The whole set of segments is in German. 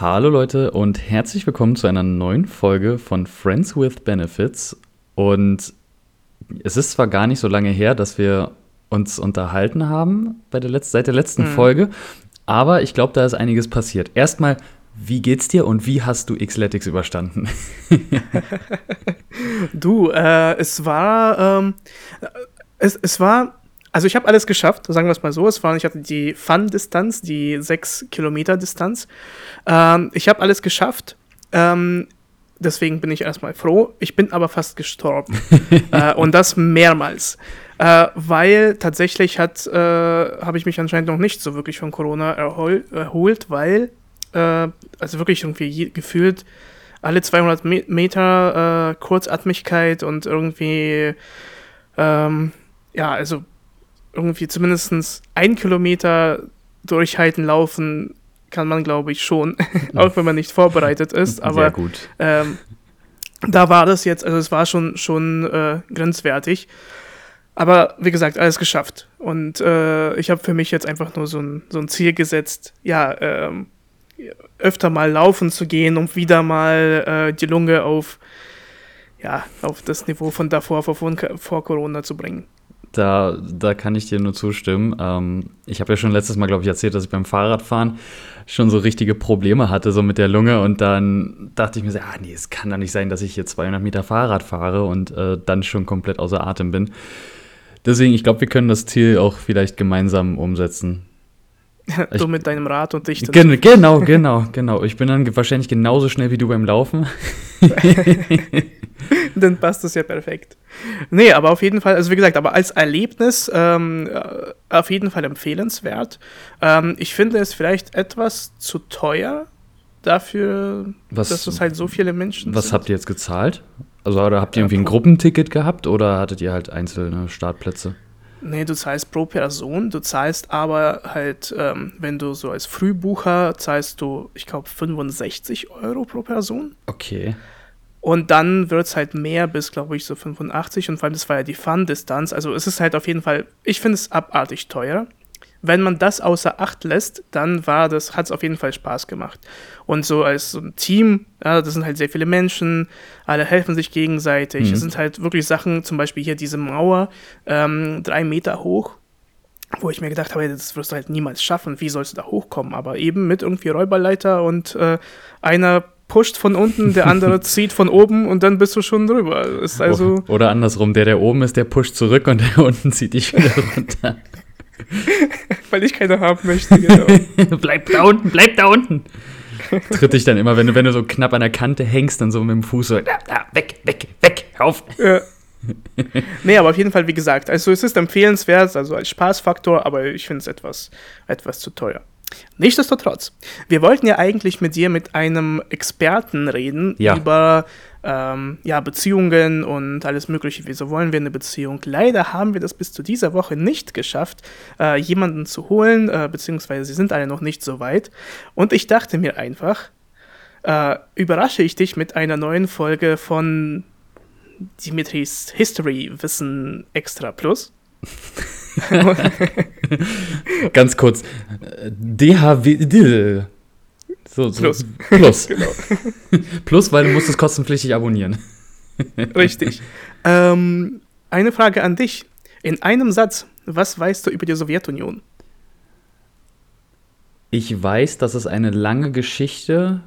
Hallo Leute und herzlich willkommen zu einer neuen Folge von Friends with Benefits. Und es ist zwar gar nicht so lange her, dass wir uns unterhalten haben bei der Letz seit der letzten mhm. Folge, aber ich glaube, da ist einiges passiert. Erstmal, wie geht's dir und wie hast du Xletics überstanden? du, äh, es war, ähm, es, es war also ich habe alles geschafft, sagen wir es mal so. Es war, ich hatte die Fun-Distanz, die 6 Kilometer Distanz. Ähm, ich habe alles geschafft. Ähm, deswegen bin ich erstmal froh. Ich bin aber fast gestorben. äh, und das mehrmals. Äh, weil tatsächlich hat, äh, habe ich mich anscheinend noch nicht so wirklich von Corona erhol erholt, weil, äh, also wirklich irgendwie gefühlt alle 200 Me Meter äh, Kurzatmigkeit und irgendwie, ähm, ja, also irgendwie zumindest ein Kilometer durchhalten, laufen kann man, glaube ich, schon, auch wenn man nicht vorbereitet ist. Aber. Ähm, da war das jetzt, also es war schon, schon äh, grenzwertig. Aber wie gesagt, alles geschafft. Und äh, ich habe für mich jetzt einfach nur so ein, so ein Ziel gesetzt, ja, ähm, öfter mal laufen zu gehen, um wieder mal äh, die Lunge auf, ja, auf das Niveau von davor, vor, vor Corona zu bringen. Da, da kann ich dir nur zustimmen. Ähm, ich habe ja schon letztes Mal, glaube ich, erzählt, dass ich beim Fahrradfahren schon so richtige Probleme hatte, so mit der Lunge. Und dann dachte ich mir so, ah nee, es kann doch nicht sein, dass ich hier 200 Meter Fahrrad fahre und äh, dann schon komplett außer Atem bin. Deswegen, ich glaube, wir können das Ziel auch vielleicht gemeinsam umsetzen. du mit deinem Rad und ich. Gen genau, genau, genau. Ich bin dann wahrscheinlich genauso schnell wie du beim Laufen. dann passt das ja perfekt. Nee, aber auf jeden Fall, also wie gesagt, aber als Erlebnis ähm, äh, auf jeden Fall empfehlenswert. Ähm, ich finde es vielleicht etwas zu teuer dafür, was, dass es halt so viele Menschen Was sind. habt ihr jetzt gezahlt? Also oder habt ihr irgendwie ein Gruppenticket gehabt oder hattet ihr halt einzelne Startplätze? Nee, du zahlst pro Person, du zahlst aber halt, ähm, wenn du so als Frühbucher zahlst du, ich glaube, 65 Euro pro Person. Okay. Und dann wird es halt mehr bis, glaube ich, so 85. Und vor allem, das war ja die Fun-Distanz. Also es ist halt auf jeden Fall, ich finde es abartig teuer. Wenn man das außer Acht lässt, dann war das, hat es auf jeden Fall Spaß gemacht. Und so als so ein Team, ja, das sind halt sehr viele Menschen, alle helfen sich gegenseitig. Mhm. Es sind halt wirklich Sachen, zum Beispiel hier diese Mauer, ähm, drei Meter hoch, wo ich mir gedacht habe, das wirst du halt niemals schaffen. Wie sollst du da hochkommen? Aber eben mit irgendwie Räuberleiter und äh, einer pusht von unten, der andere zieht von oben und dann bist du schon drüber. Ist also Oder andersrum, der, der oben ist, der pusht zurück und der unten zieht dich wieder runter. Weil ich keine haben möchte, genau. bleib da unten, bleib da unten. Tritt dich dann immer, wenn du, wenn du so knapp an der Kante hängst, dann so mit dem Fuß so, da, da, weg, weg, weg, auf. Ja. nee, aber auf jeden Fall, wie gesagt, also es ist empfehlenswert, also als Spaßfaktor, aber ich finde es etwas, etwas zu teuer. Nichtsdestotrotz, wir wollten ja eigentlich mit dir mit einem Experten reden ja. über ähm, ja, Beziehungen und alles Mögliche. Wieso wollen wir eine Beziehung? Leider haben wir das bis zu dieser Woche nicht geschafft, äh, jemanden zu holen, äh, beziehungsweise sie sind alle noch nicht so weit. Und ich dachte mir einfach, äh, überrasche ich dich mit einer neuen Folge von Dimitris History Wissen Extra Plus. Ganz kurz. DHW. So, so. Plus. Plus. genau. Plus, weil du musst es kostenpflichtig abonnieren. Richtig. Ähm, eine Frage an dich. In einem Satz, was weißt du über die Sowjetunion? Ich weiß, dass es eine lange Geschichte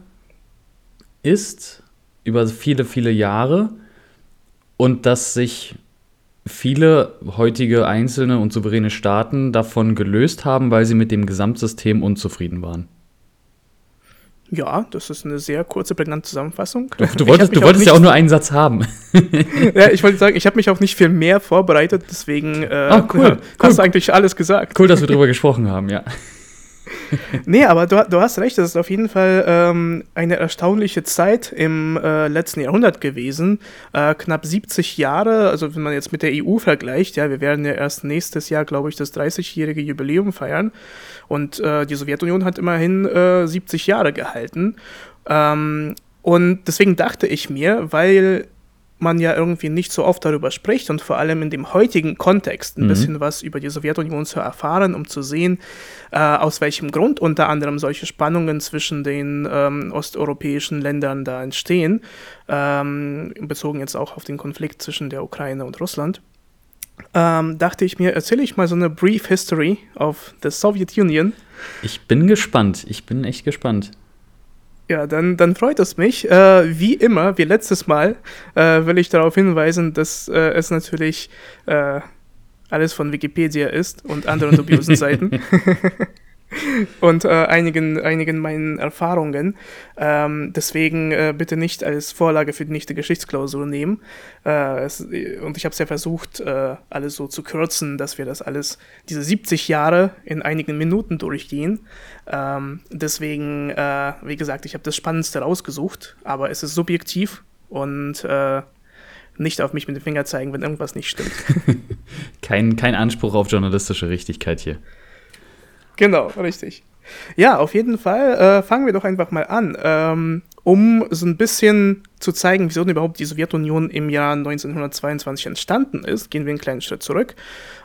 ist, über viele, viele Jahre, und dass sich viele heutige einzelne und souveräne Staaten davon gelöst haben, weil sie mit dem Gesamtsystem unzufrieden waren. Ja, das ist eine sehr kurze, prägnante Zusammenfassung. Du, du wolltest, du wolltest ja auch nur einen Satz haben. ja, ich wollte sagen, ich habe mich auch nicht viel mehr vorbereitet, deswegen äh, ah, cool, hast du eigentlich alles gesagt. Cool, dass wir darüber gesprochen haben, ja. nee, aber du, du, hast recht, das ist auf jeden Fall ähm, eine erstaunliche Zeit im äh, letzten Jahrhundert gewesen. Äh, knapp 70 Jahre, also wenn man jetzt mit der EU vergleicht, ja, wir werden ja erst nächstes Jahr, glaube ich, das 30-jährige Jubiläum feiern. Und äh, die Sowjetunion hat immerhin 70 äh, Jahre gehalten. Ähm, und deswegen dachte ich mir, weil man ja irgendwie nicht so oft darüber spricht und vor allem in dem heutigen Kontext ein mhm. bisschen was über die Sowjetunion zu erfahren, um zu sehen, äh, aus welchem Grund unter anderem solche Spannungen zwischen den ähm, osteuropäischen Ländern da entstehen, ähm, bezogen jetzt auch auf den Konflikt zwischen der Ukraine und Russland. Ähm, dachte ich mir, erzähle ich mal so eine Brief History of the Soviet Union. Ich bin gespannt. Ich bin echt gespannt. Ja, dann, dann freut es mich. Äh, wie immer, wie letztes Mal, äh, will ich darauf hinweisen, dass äh, es natürlich äh, alles von Wikipedia ist und anderen dubiosen Seiten. und äh, einigen, einigen meinen Erfahrungen. Ähm, deswegen äh, bitte nicht als Vorlage für die nächste Geschichtsklausur nehmen. Äh, es, und ich habe es ja versucht, äh, alles so zu kürzen, dass wir das alles, diese 70 Jahre in einigen Minuten durchgehen. Ähm, deswegen, äh, wie gesagt, ich habe das Spannendste rausgesucht, aber es ist subjektiv und äh, nicht auf mich mit dem Finger zeigen, wenn irgendwas nicht stimmt. kein, kein Anspruch auf journalistische Richtigkeit hier. Genau, richtig. Ja, auf jeden Fall äh, fangen wir doch einfach mal an, ähm, um so ein bisschen zu zeigen, wieso denn überhaupt die Sowjetunion im Jahr 1922 entstanden ist. Gehen wir einen kleinen Schritt zurück.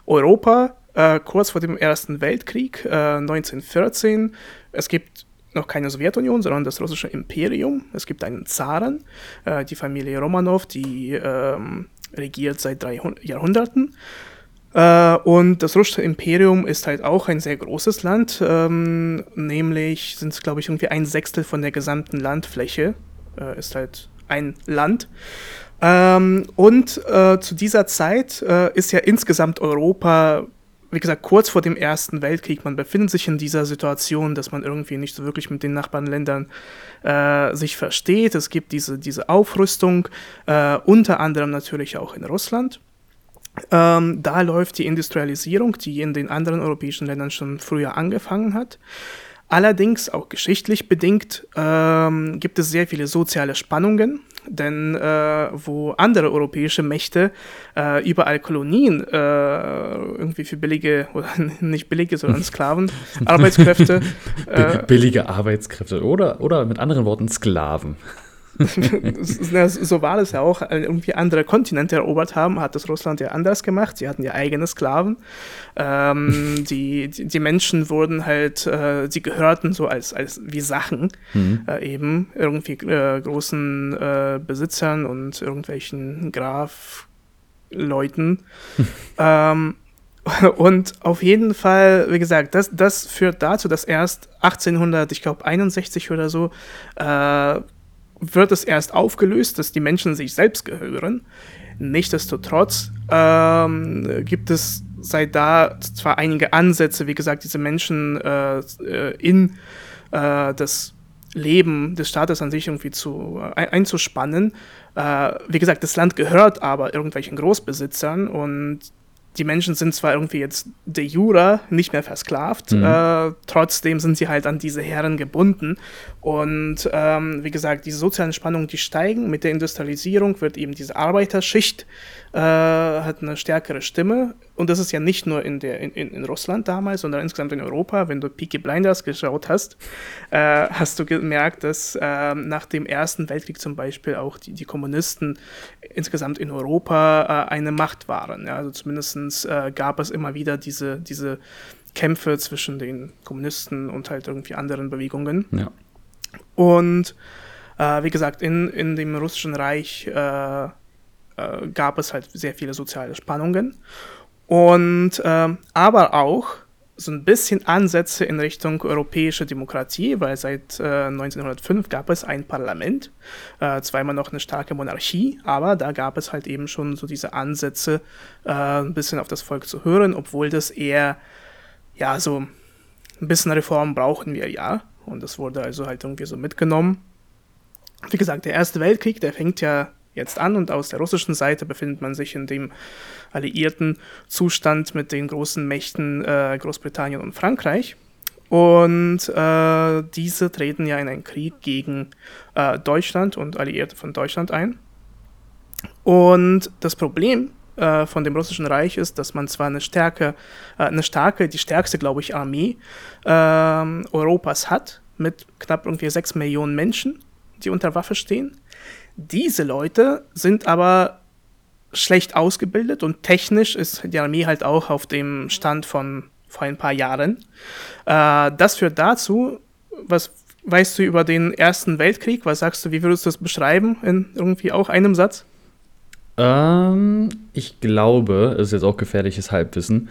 Europa, äh, kurz vor dem Ersten Weltkrieg, äh, 1914. Es gibt noch keine Sowjetunion, sondern das russische Imperium. Es gibt einen Zaren, äh, die Familie Romanov, die ähm, regiert seit drei Jahrhunderten. Äh, und das russische Imperium ist halt auch ein sehr großes Land, ähm, nämlich sind es, glaube ich, irgendwie ein Sechstel von der gesamten Landfläche, äh, ist halt ein Land. Ähm, und äh, zu dieser Zeit äh, ist ja insgesamt Europa, wie gesagt, kurz vor dem Ersten Weltkrieg. Man befindet sich in dieser Situation, dass man irgendwie nicht so wirklich mit den Nachbarländern äh, sich versteht. Es gibt diese, diese Aufrüstung, äh, unter anderem natürlich auch in Russland. Ähm, da läuft die Industrialisierung, die in den anderen europäischen Ländern schon früher angefangen hat. Allerdings, auch geschichtlich bedingt, ähm, gibt es sehr viele soziale Spannungen, denn äh, wo andere europäische Mächte äh, überall Kolonien äh, irgendwie für billige, oder nicht billige, sondern Sklaven, Arbeitskräfte. billige Arbeitskräfte oder, oder mit anderen Worten Sklaven. So war das ja auch, äh, irgendwie andere Kontinente erobert haben, hat das Russland ja anders gemacht. Sie hatten ja eigene Sklaven. Ähm, die, die, die, Menschen wurden halt, äh, sie gehörten so als, als wie Sachen, mhm. äh, eben irgendwie äh, großen äh, Besitzern und irgendwelchen Grafleuten. ähm, und auf jeden Fall, wie gesagt, das, das führt dazu, dass erst 1800, ich glaube 61 oder so, äh, wird es erst aufgelöst, dass die Menschen sich selbst gehören. Nichtsdestotrotz ähm, gibt es seit da zwar einige Ansätze, wie gesagt, diese Menschen äh, in äh, das Leben des Staates an sich irgendwie zu, äh, einzuspannen. Äh, wie gesagt, das Land gehört aber irgendwelchen Großbesitzern und die Menschen sind zwar irgendwie jetzt de jure nicht mehr versklavt, mhm. äh, trotzdem sind sie halt an diese Herren gebunden. Und ähm, wie gesagt, diese sozialen Spannungen, die steigen. Mit der Industrialisierung wird eben diese Arbeiterschicht äh, hat eine stärkere Stimme. Und das ist ja nicht nur in, der, in, in Russland damals, sondern insgesamt in Europa. Wenn du Peaky Blinders geschaut hast, äh, hast du gemerkt, dass äh, nach dem Ersten Weltkrieg zum Beispiel auch die, die Kommunisten insgesamt in Europa äh, eine Macht waren. Ja? Also zumindest äh, gab es immer wieder diese, diese Kämpfe zwischen den Kommunisten und halt irgendwie anderen Bewegungen. Ja. Und äh, wie gesagt, in, in dem russischen Reich äh, gab es halt sehr viele soziale Spannungen. Und äh, aber auch so ein bisschen Ansätze in Richtung europäische Demokratie, weil seit äh, 1905 gab es ein Parlament, äh, immer noch eine starke Monarchie, aber da gab es halt eben schon so diese Ansätze, äh, ein bisschen auf das Volk zu hören, obwohl das eher, ja, so ein bisschen Reform brauchen wir ja. Und das wurde also halt irgendwie so mitgenommen. Wie gesagt, der Erste Weltkrieg, der fängt ja jetzt an und aus der russischen Seite befindet man sich in dem alliierten Zustand mit den großen Mächten äh, Großbritannien und Frankreich. Und äh, diese treten ja in einen Krieg gegen äh, Deutschland und Alliierte von Deutschland ein. Und das Problem äh, von dem russischen Reich ist, dass man zwar eine Stärke, äh, eine starke, die stärkste, glaube ich, Armee ähm, Europas hat, mit knapp irgendwie sechs Millionen Menschen, die unter Waffe stehen. Diese Leute sind aber schlecht ausgebildet und technisch ist die Armee halt auch auf dem Stand von vor ein paar Jahren. Äh, das führt dazu, was weißt du über den Ersten Weltkrieg? Was sagst du, wie würdest du das beschreiben in irgendwie auch einem Satz? Ähm, ich glaube, es ist jetzt auch gefährliches Halbwissen,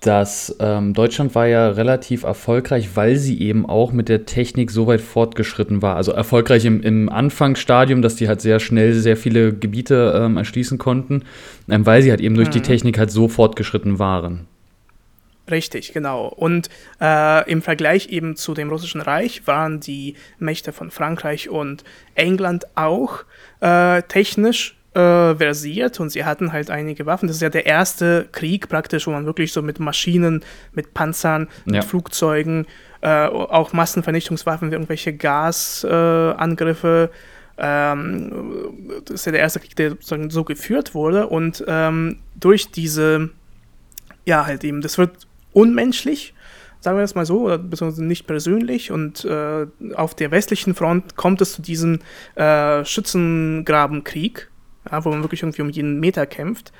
dass ähm, Deutschland war ja relativ erfolgreich, weil sie eben auch mit der Technik so weit fortgeschritten war. Also erfolgreich im, im Anfangsstadium, dass die halt sehr schnell sehr viele Gebiete ähm, erschließen konnten, ähm, weil sie halt eben durch mhm. die Technik halt so fortgeschritten waren. Richtig, genau. Und äh, im Vergleich eben zu dem Russischen Reich waren die Mächte von Frankreich und England auch äh, technisch äh, versiert und sie hatten halt einige Waffen. Das ist ja der erste Krieg praktisch, wo man wirklich so mit Maschinen, mit Panzern, mit ja. Flugzeugen, äh, auch Massenvernichtungswaffen, irgendwelche Gasangriffe. Ähm, das ist ja der erste Krieg, der sozusagen so geführt wurde und ähm, durch diese, ja halt eben, das wird unmenschlich, sagen wir das mal so, oder beziehungsweise nicht persönlich. Und äh, auf der westlichen Front kommt es zu diesem äh, Schützengrabenkrieg, ja, wo man wirklich irgendwie um jeden Meter kämpft.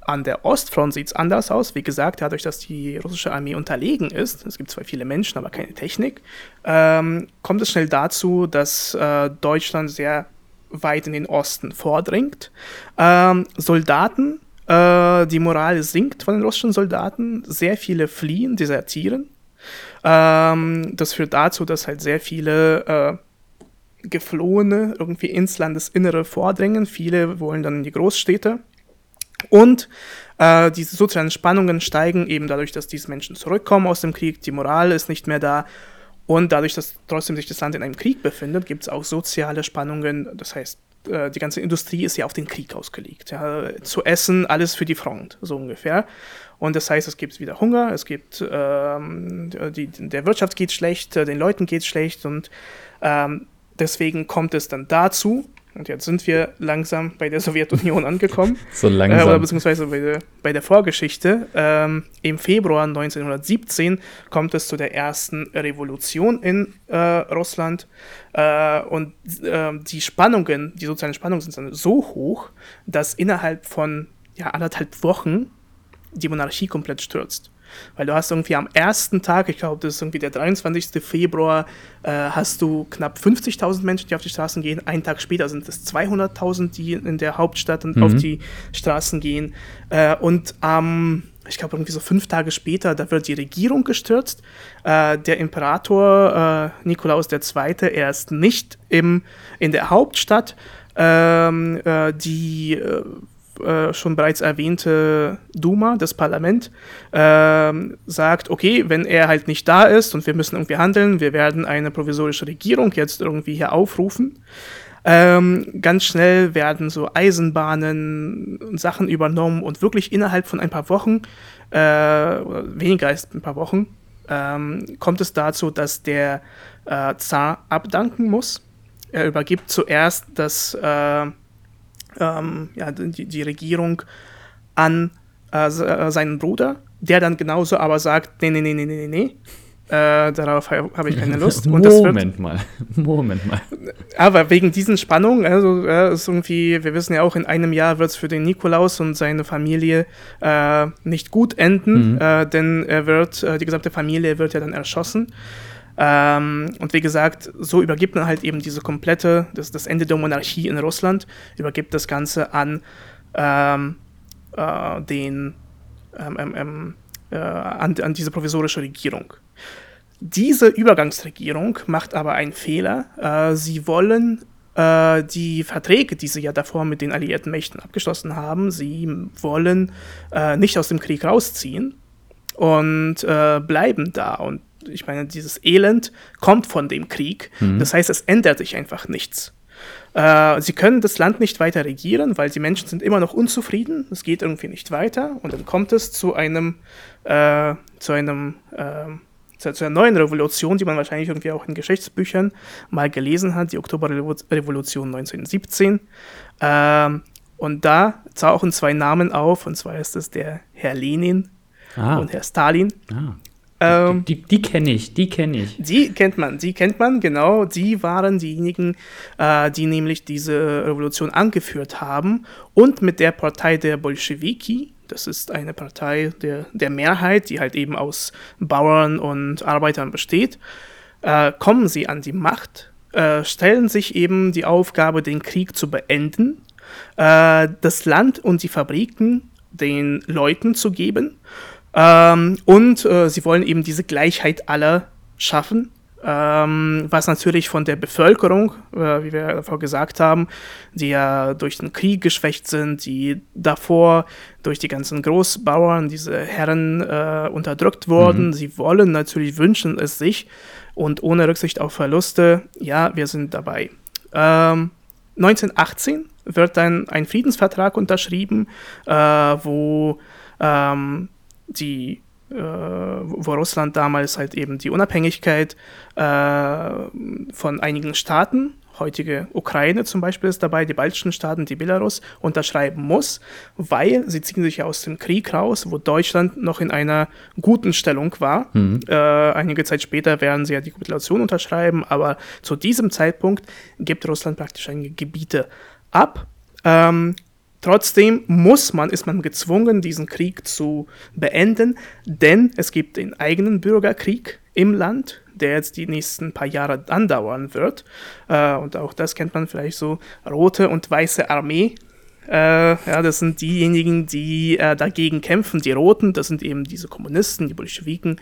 An der Ostfront sieht es anders aus. Wie gesagt, dadurch, dass die russische Armee unterlegen ist, es gibt zwar viele Menschen, aber keine Technik, ähm, kommt es schnell dazu, dass äh, Deutschland sehr weit in den Osten vordringt. Ähm, Soldaten, äh, die Moral sinkt von den russischen Soldaten, sehr viele fliehen, desertieren. Ähm, das führt dazu, dass halt sehr viele äh, Geflohene irgendwie ins Landesinnere vordringen. Viele wollen dann in die Großstädte. Und äh, diese sozialen Spannungen steigen eben dadurch, dass diese Menschen zurückkommen aus dem Krieg, die Moral ist nicht mehr da. Und dadurch, dass trotzdem sich das Land in einem Krieg befindet, gibt es auch soziale Spannungen. Das heißt, äh, die ganze Industrie ist ja auf den Krieg ausgelegt. Ja. Zu essen, alles für die Front, so ungefähr. Und das heißt, es gibt wieder Hunger, es gibt, ähm, die, der Wirtschaft geht schlecht, den Leuten geht schlecht und ähm, Deswegen kommt es dann dazu, und jetzt sind wir langsam bei der Sowjetunion angekommen. so langsam. Äh, oder beziehungsweise bei der, bei der Vorgeschichte. Ähm, Im Februar 1917 kommt es zu der ersten Revolution in äh, Russland. Äh, und ähm, die Spannungen, die sozialen Spannungen sind dann so hoch, dass innerhalb von ja, anderthalb Wochen die Monarchie komplett stürzt. Weil du hast irgendwie am ersten Tag, ich glaube, das ist irgendwie der 23. Februar, äh, hast du knapp 50.000 Menschen, die auf die Straßen gehen. Einen Tag später sind es 200.000, die in der Hauptstadt mhm. auf die Straßen gehen. Äh, und am, ähm, ich glaube, irgendwie so fünf Tage später, da wird die Regierung gestürzt. Äh, der Imperator äh, Nikolaus II., er ist nicht im, in der Hauptstadt. Ähm, äh, die äh, schon bereits erwähnte Duma, das Parlament, äh, sagt, okay, wenn er halt nicht da ist und wir müssen irgendwie handeln, wir werden eine provisorische Regierung jetzt irgendwie hier aufrufen. Ähm, ganz schnell werden so Eisenbahnen und Sachen übernommen und wirklich innerhalb von ein paar Wochen, äh, weniger als ein paar Wochen, ähm, kommt es dazu, dass der äh, Zar abdanken muss. Er übergibt zuerst das äh, ähm, ja, die, die Regierung an äh, seinen Bruder, der dann genauso aber sagt, nee, nee, nee, nee, nee, nee, äh, darauf habe ich keine Lust. Und Moment mal, Moment mal. Aber wegen diesen Spannungen, also äh, ist irgendwie, wir wissen ja auch, in einem Jahr wird es für den Nikolaus und seine Familie äh, nicht gut enden, mhm. äh, denn er wird, äh, die gesamte Familie wird ja dann erschossen. Ähm, und wie gesagt, so übergibt man halt eben diese komplette, das, das Ende der Monarchie in Russland, übergibt das Ganze an ähm, äh, den, ähm, ähm, ähm äh, an, an diese provisorische Regierung. Diese Übergangsregierung macht aber einen Fehler. Äh, sie wollen äh, die Verträge, die sie ja davor mit den alliierten Mächten abgeschlossen haben, sie wollen äh, nicht aus dem Krieg rausziehen und äh, bleiben da. Und ich meine, dieses Elend kommt von dem Krieg. Mhm. Das heißt, es ändert sich einfach nichts. Äh, sie können das Land nicht weiter regieren, weil die Menschen sind immer noch unzufrieden. Es geht irgendwie nicht weiter. Und dann kommt es zu einem, äh, zu einem, äh, zu, zu, einer neuen Revolution, die man wahrscheinlich irgendwie auch in Geschichtsbüchern mal gelesen hat, die Oktoberrevolution 1917. Ähm, und da tauchen zwei Namen auf, und zwar ist es der Herr Lenin ah. und Herr Stalin. Ah. Ähm, die, die, kenne ich, die kenne ich. Die kennt man, die kennt man, genau. Die waren diejenigen, äh, die nämlich diese Revolution angeführt haben und mit der Partei der Bolschewiki, das ist eine Partei der, der Mehrheit, die halt eben aus Bauern und Arbeitern besteht, äh, kommen sie an die Macht, äh, stellen sich eben die Aufgabe, den Krieg zu beenden, äh, das Land und die Fabriken den Leuten zu geben ähm, und äh, sie wollen eben diese Gleichheit aller schaffen, ähm, was natürlich von der Bevölkerung, äh, wie wir davor gesagt haben, die ja durch den Krieg geschwächt sind, die davor durch die ganzen Großbauern, diese Herren äh, unterdrückt wurden. Mhm. Sie wollen natürlich, wünschen es sich und ohne Rücksicht auf Verluste, ja, wir sind dabei. Ähm, 1918 wird dann ein Friedensvertrag unterschrieben, äh, wo ähm, die äh, wo Russland damals halt eben die Unabhängigkeit äh, von einigen Staaten, heutige Ukraine zum Beispiel ist dabei, die baltischen Staaten, die Belarus, unterschreiben muss, weil sie ziehen sich ja aus dem Krieg raus, wo Deutschland noch in einer guten Stellung war. Mhm. Äh, einige Zeit später werden sie ja die Kapitulation unterschreiben, aber zu diesem Zeitpunkt gibt Russland praktisch einige Gebiete ab. Ähm, Trotzdem muss man, ist man gezwungen, diesen Krieg zu beenden, denn es gibt den eigenen Bürgerkrieg im Land, der jetzt die nächsten paar Jahre andauern wird. Äh, und auch das kennt man vielleicht so, rote und weiße Armee. Äh, ja, das sind diejenigen, die äh, dagegen kämpfen. Die Roten, das sind eben diese Kommunisten, die Bolschewiken,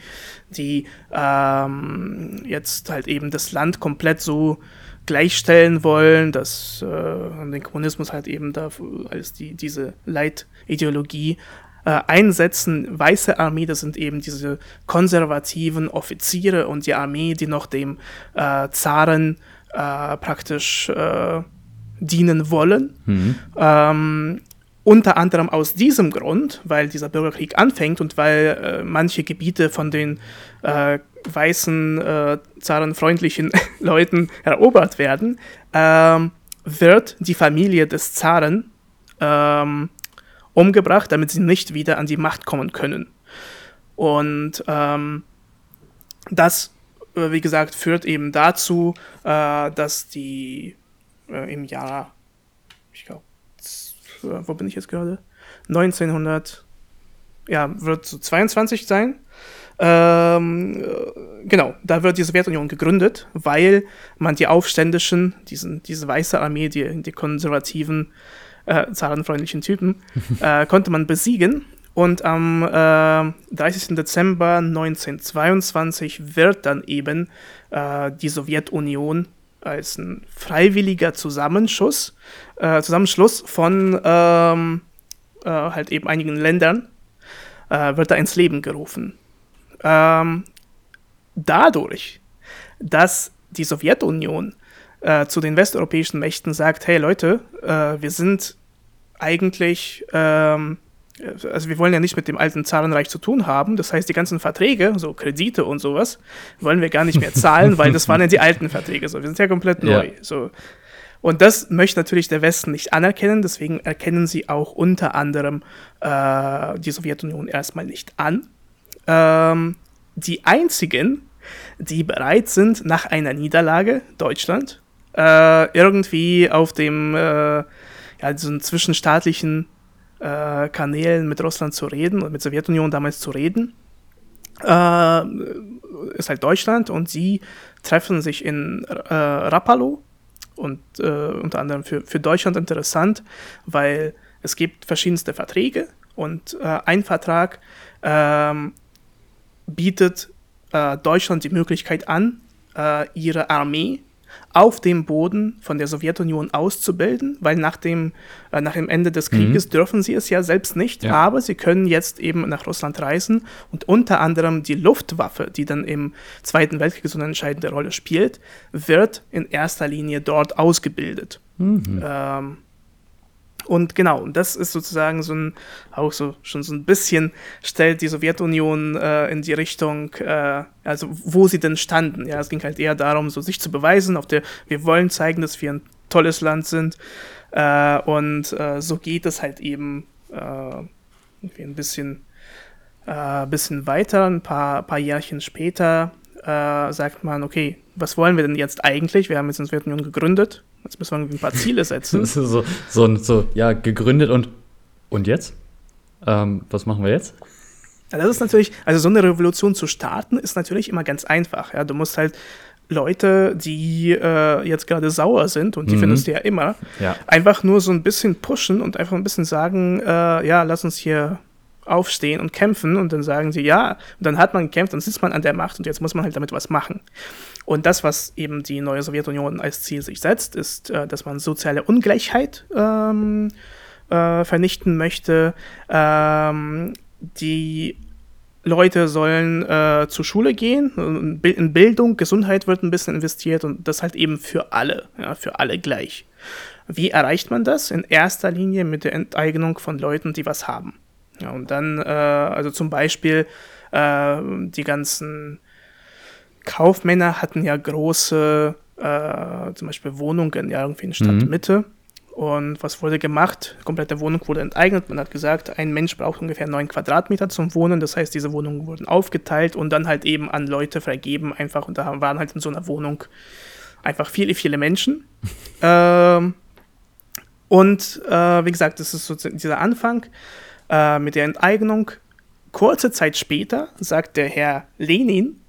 die ähm, jetzt halt eben das Land komplett so gleichstellen wollen, dass äh, den Kommunismus halt eben da als die, diese Leitideologie äh, einsetzen. Weiße Armee, das sind eben diese konservativen Offiziere und die Armee, die noch dem äh, Zaren äh, praktisch äh, dienen wollen. Mhm. Ähm, unter anderem aus diesem Grund, weil dieser Bürgerkrieg anfängt und weil äh, manche Gebiete von den äh, weißen, äh, zarenfreundlichen Leuten erobert werden, ähm, wird die Familie des Zaren ähm, umgebracht, damit sie nicht wieder an die Macht kommen können. Und ähm, das, äh, wie gesagt, führt eben dazu, äh, dass die äh, im Jahr, wo bin ich jetzt gerade? 1900, ja, wird so 22 sein. Ähm, äh, genau, da wird die Sowjetunion gegründet, weil man die Aufständischen, diesen, diese weiße Armee, die, die konservativen, äh, zarenfreundlichen Typen, äh, konnte man besiegen. Und am äh, 30. Dezember 1922 wird dann eben äh, die Sowjetunion als ein freiwilliger Zusammenschuss, äh, Zusammenschluss von ähm, äh, halt eben einigen Ländern, äh, wird da ins Leben gerufen. Ähm, dadurch, dass die Sowjetunion äh, zu den westeuropäischen Mächten sagt, hey Leute, äh, wir sind eigentlich ähm, also wir wollen ja nicht mit dem alten Zarenreich zu tun haben. Das heißt, die ganzen Verträge, so Kredite und sowas, wollen wir gar nicht mehr zahlen, weil das waren ja die alten Verträge. So, wir sind ja komplett neu. Ja. So. Und das möchte natürlich der Westen nicht anerkennen, deswegen erkennen sie auch unter anderem äh, die Sowjetunion erstmal nicht an. Ähm, die einzigen, die bereit sind, nach einer Niederlage, Deutschland, äh, irgendwie auf dem äh, ja, so zwischenstaatlichen äh, Kanälen mit Russland zu reden und mit Sowjetunion damals zu reden, äh, ist halt Deutschland und sie treffen sich in äh, Rapallo und äh, unter anderem für, für Deutschland interessant, weil es gibt verschiedenste Verträge und äh, ein Vertrag ähm, bietet äh, Deutschland die Möglichkeit an, ihre Armee auf dem Boden von der Sowjetunion auszubilden, weil nach dem, äh, nach dem Ende des Krieges mhm. dürfen sie es ja selbst nicht, ja. aber sie können jetzt eben nach Russland reisen und unter anderem die Luftwaffe, die dann im Zweiten Weltkrieg so eine entscheidende Rolle spielt, wird in erster Linie dort ausgebildet. Mhm. Ähm, und genau, und das ist sozusagen so ein, auch so schon so ein bisschen stellt die Sowjetunion äh, in die Richtung, äh, also wo sie denn standen. Ja, es ging halt eher darum, so sich zu beweisen, auf der, wir wollen zeigen, dass wir ein tolles Land sind. Äh, und äh, so geht es halt eben äh, irgendwie ein bisschen äh, bisschen weiter, ein paar, paar Jährchen später, sagt man, okay, was wollen wir denn jetzt eigentlich? Wir haben jetzt die Sowjetunion gegründet, jetzt müssen wir irgendwie ein paar Ziele setzen. so, so, so, ja, gegründet und, und jetzt? Ähm, was machen wir jetzt? Ja, das ist natürlich, also so eine Revolution zu starten, ist natürlich immer ganz einfach. Ja? Du musst halt Leute, die äh, jetzt gerade sauer sind, und die mhm. findest du ja immer, ja. einfach nur so ein bisschen pushen und einfach ein bisschen sagen, äh, ja, lass uns hier aufstehen und kämpfen und dann sagen sie ja und dann hat man gekämpft, dann sitzt man an der Macht und jetzt muss man halt damit was machen. Und das, was eben die neue Sowjetunion als Ziel sich setzt, ist, äh, dass man soziale Ungleichheit ähm, äh, vernichten möchte. Ähm, die Leute sollen äh, zur Schule gehen, in Bildung, Gesundheit wird ein bisschen investiert und das halt eben für alle, ja, für alle gleich. Wie erreicht man das? In erster Linie mit der Enteignung von Leuten, die was haben. Ja, und dann, äh, also zum Beispiel, äh, die ganzen Kaufmänner hatten ja große, äh, zum Beispiel Wohnungen, ja, irgendwie in Stadtmitte. Mhm. Und was wurde gemacht? Die komplette Wohnung wurde enteignet. Man hat gesagt, ein Mensch braucht ungefähr neun Quadratmeter zum Wohnen. Das heißt, diese Wohnungen wurden aufgeteilt und dann halt eben an Leute vergeben. Einfach, und da waren halt in so einer Wohnung einfach viele, viele Menschen. ähm, und äh, wie gesagt, das ist so dieser Anfang äh, mit der Enteignung. Kurze Zeit später sagt der Herr Lenin,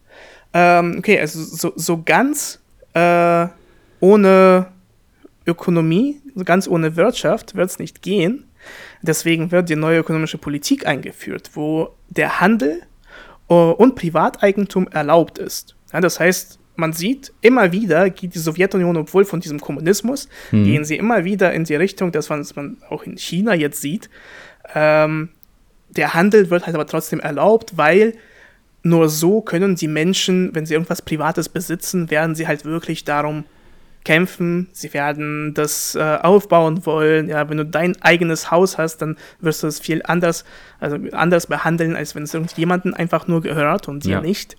ähm, okay, also so, so ganz äh, ohne Ökonomie, so ganz ohne Wirtschaft wird es nicht gehen. Deswegen wird die neue ökonomische Politik eingeführt, wo der Handel uh, und Privateigentum erlaubt ist. Ja, das heißt, man sieht immer wieder, geht die Sowjetunion, obwohl von diesem Kommunismus, mhm. gehen sie immer wieder in die Richtung, das was man auch in China jetzt sieht, ähm, der Handel wird halt aber trotzdem erlaubt, weil nur so können die Menschen, wenn sie irgendwas Privates besitzen, werden sie halt wirklich darum kämpfen, sie werden das äh, aufbauen wollen. Ja, wenn du dein eigenes Haus hast, dann wirst du es viel anders, also anders behandeln, als wenn es irgendjemandem einfach nur gehört und dir ja. nicht.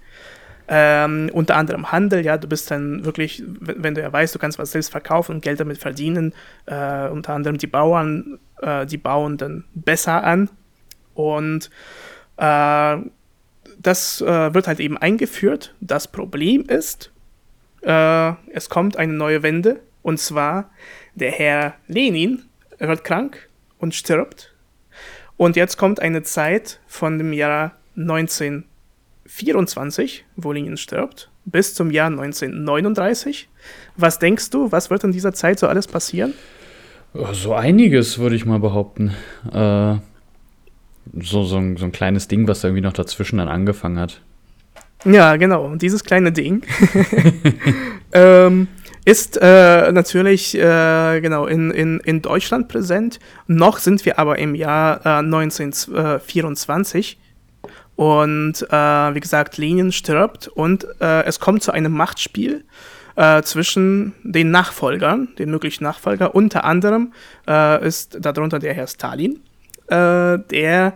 Ähm, unter anderem Handel, ja, du bist dann wirklich, wenn du ja weißt, du kannst was selbst verkaufen und Geld damit verdienen, äh, unter anderem die Bauern, äh, die bauen dann besser an und äh, das äh, wird halt eben eingeführt. Das Problem ist, äh, es kommt eine neue Wende und zwar der Herr Lenin wird krank und stirbt und jetzt kommt eine Zeit von dem Jahr 19 24, wo Lenin stirbt, bis zum Jahr 1939. Was denkst du, was wird in dieser Zeit so alles passieren? So einiges, würde ich mal behaupten. Äh, so, so, ein, so ein kleines Ding, was irgendwie noch dazwischen dann angefangen hat. Ja, genau. Dieses kleine Ding ähm, ist äh, natürlich äh, genau in, in, in Deutschland präsent. Noch sind wir aber im Jahr äh, 1924 und äh, wie gesagt, Lenin stirbt und äh, es kommt zu einem Machtspiel äh, zwischen den Nachfolgern, den möglichen Nachfolger. Unter anderem ist darunter der Herr Stalin, äh, der,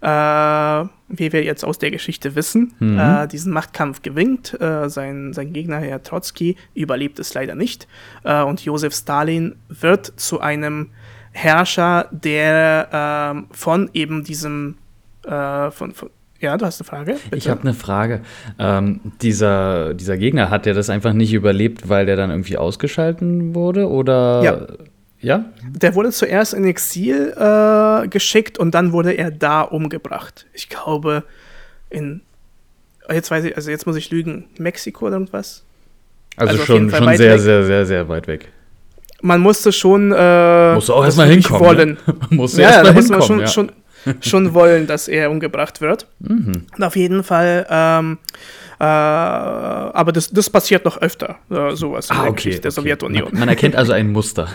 äh, wie wir jetzt aus der Geschichte wissen, mhm. diesen Machtkampf gewinnt. sein, sein Gegner, Herr Trotzki, überlebt es leider nicht. und Josef Stalin wird zu einem Herrscher, der ähm, von eben diesem von, von ja, du hast eine Frage? Bitte. Ich habe eine Frage. Ähm, dieser, dieser Gegner, hat der das einfach nicht überlebt, weil der dann irgendwie ausgeschalten wurde? Oder. Ja. Ja? Der wurde zuerst in Exil äh, geschickt und dann wurde er da umgebracht. Ich glaube, in. Jetzt weiß ich, also jetzt muss ich lügen. Mexiko oder irgendwas? Also, also schon, schon sehr, weg. sehr, sehr, sehr weit weg man musste schon äh, musst du auch erstmal hinkommen. Wollen. Ne? musst du ja, erst mal hinkommen, man schon, ja. schon, schon wollen, dass er umgebracht wird. Mhm. Und auf jeden Fall, ähm, äh, aber das, das passiert noch öfter, äh, sowas ah, okay, der okay. Sowjetunion. Man, man erkennt also ein Muster.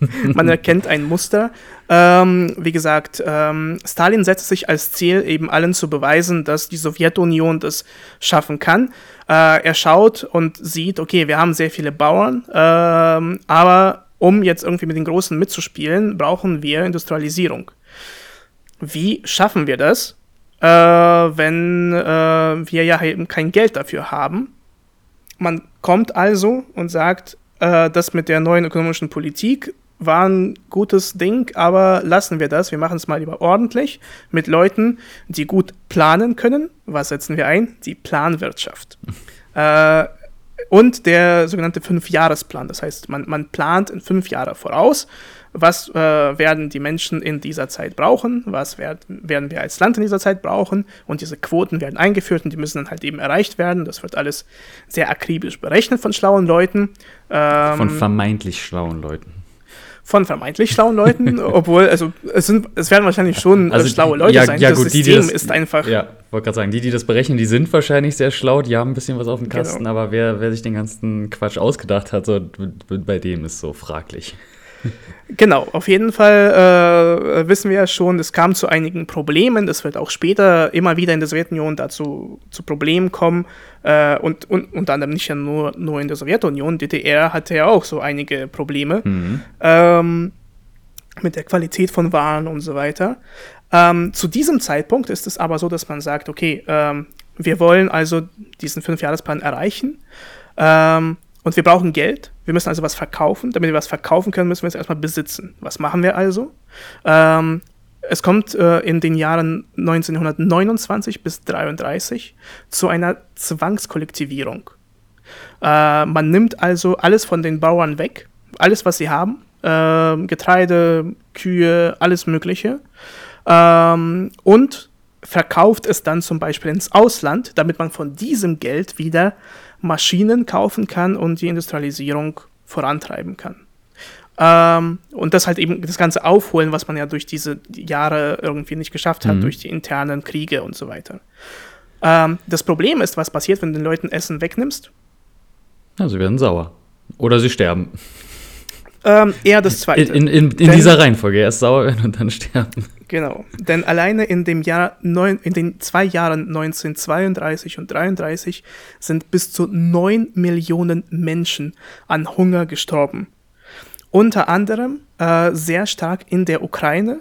Man erkennt ein Muster. Ähm, wie gesagt, ähm, Stalin setzt sich als Ziel, eben allen zu beweisen, dass die Sowjetunion das schaffen kann. Äh, er schaut und sieht, okay, wir haben sehr viele Bauern, ähm, aber um jetzt irgendwie mit den Großen mitzuspielen, brauchen wir Industrialisierung wie schaffen wir das, äh, wenn äh, wir ja eben kein Geld dafür haben? Man kommt also und sagt, äh, das mit der neuen ökonomischen Politik war ein gutes Ding, aber lassen wir das. Wir machen es mal lieber ordentlich mit Leuten, die gut planen können. Was setzen wir ein? Die Planwirtschaft. äh, und der sogenannte Fünfjahresplan. Das heißt, man, man plant in fünf Jahre voraus, was äh, werden die Menschen in dieser Zeit brauchen, was werd, werden wir als Land in dieser Zeit brauchen und diese Quoten werden eingeführt und die müssen dann halt eben erreicht werden. Das wird alles sehr akribisch berechnet von schlauen Leuten. Ähm, von vermeintlich schlauen Leuten von vermeintlich schlauen Leuten, obwohl, also es, sind, es werden wahrscheinlich schon also, schlaue Leute ja, sein. Ja, das gut, System die, die das, ist einfach. Ja, wollte gerade sagen, die, die das berechnen, die sind wahrscheinlich sehr schlau, die haben ein bisschen was auf dem Kasten, genau. aber wer, wer sich den ganzen Quatsch ausgedacht hat, so, bei dem ist so fraglich. Genau, auf jeden Fall äh, wissen wir ja schon, es kam zu einigen Problemen. Es wird auch später immer wieder in der Sowjetunion dazu zu Problemen kommen. Äh, und, und unter anderem nicht ja nur, nur in der Sowjetunion. DDR hatte ja auch so einige Probleme mhm. ähm, mit der Qualität von Waren und so weiter. Ähm, zu diesem Zeitpunkt ist es aber so, dass man sagt, okay, ähm, wir wollen also diesen Fünfjahresplan erreichen. Ähm, und wir brauchen Geld. Wir müssen also was verkaufen. Damit wir was verkaufen können, müssen wir es erstmal besitzen. Was machen wir also? Ähm, es kommt äh, in den Jahren 1929 bis 1933 zu einer Zwangskollektivierung. Äh, man nimmt also alles von den Bauern weg, alles, was sie haben, äh, Getreide, Kühe, alles Mögliche, ähm, und verkauft es dann zum Beispiel ins Ausland, damit man von diesem Geld wieder Maschinen kaufen kann und die Industrialisierung vorantreiben kann. Ähm, und das halt eben das Ganze aufholen, was man ja durch diese Jahre irgendwie nicht geschafft hat, mhm. durch die internen Kriege und so weiter. Ähm, das Problem ist, was passiert, wenn du den Leuten Essen wegnimmst? Ja, sie werden sauer. Oder sie sterben. Ähm, eher das zweite. In, in, in dieser Reihenfolge. Erst sauer werden und dann sterben. Genau. Denn alleine in, dem Jahr neun, in den zwei Jahren 1932 und 1933 sind bis zu 9 Millionen Menschen an Hunger gestorben. Unter anderem äh, sehr stark in der Ukraine.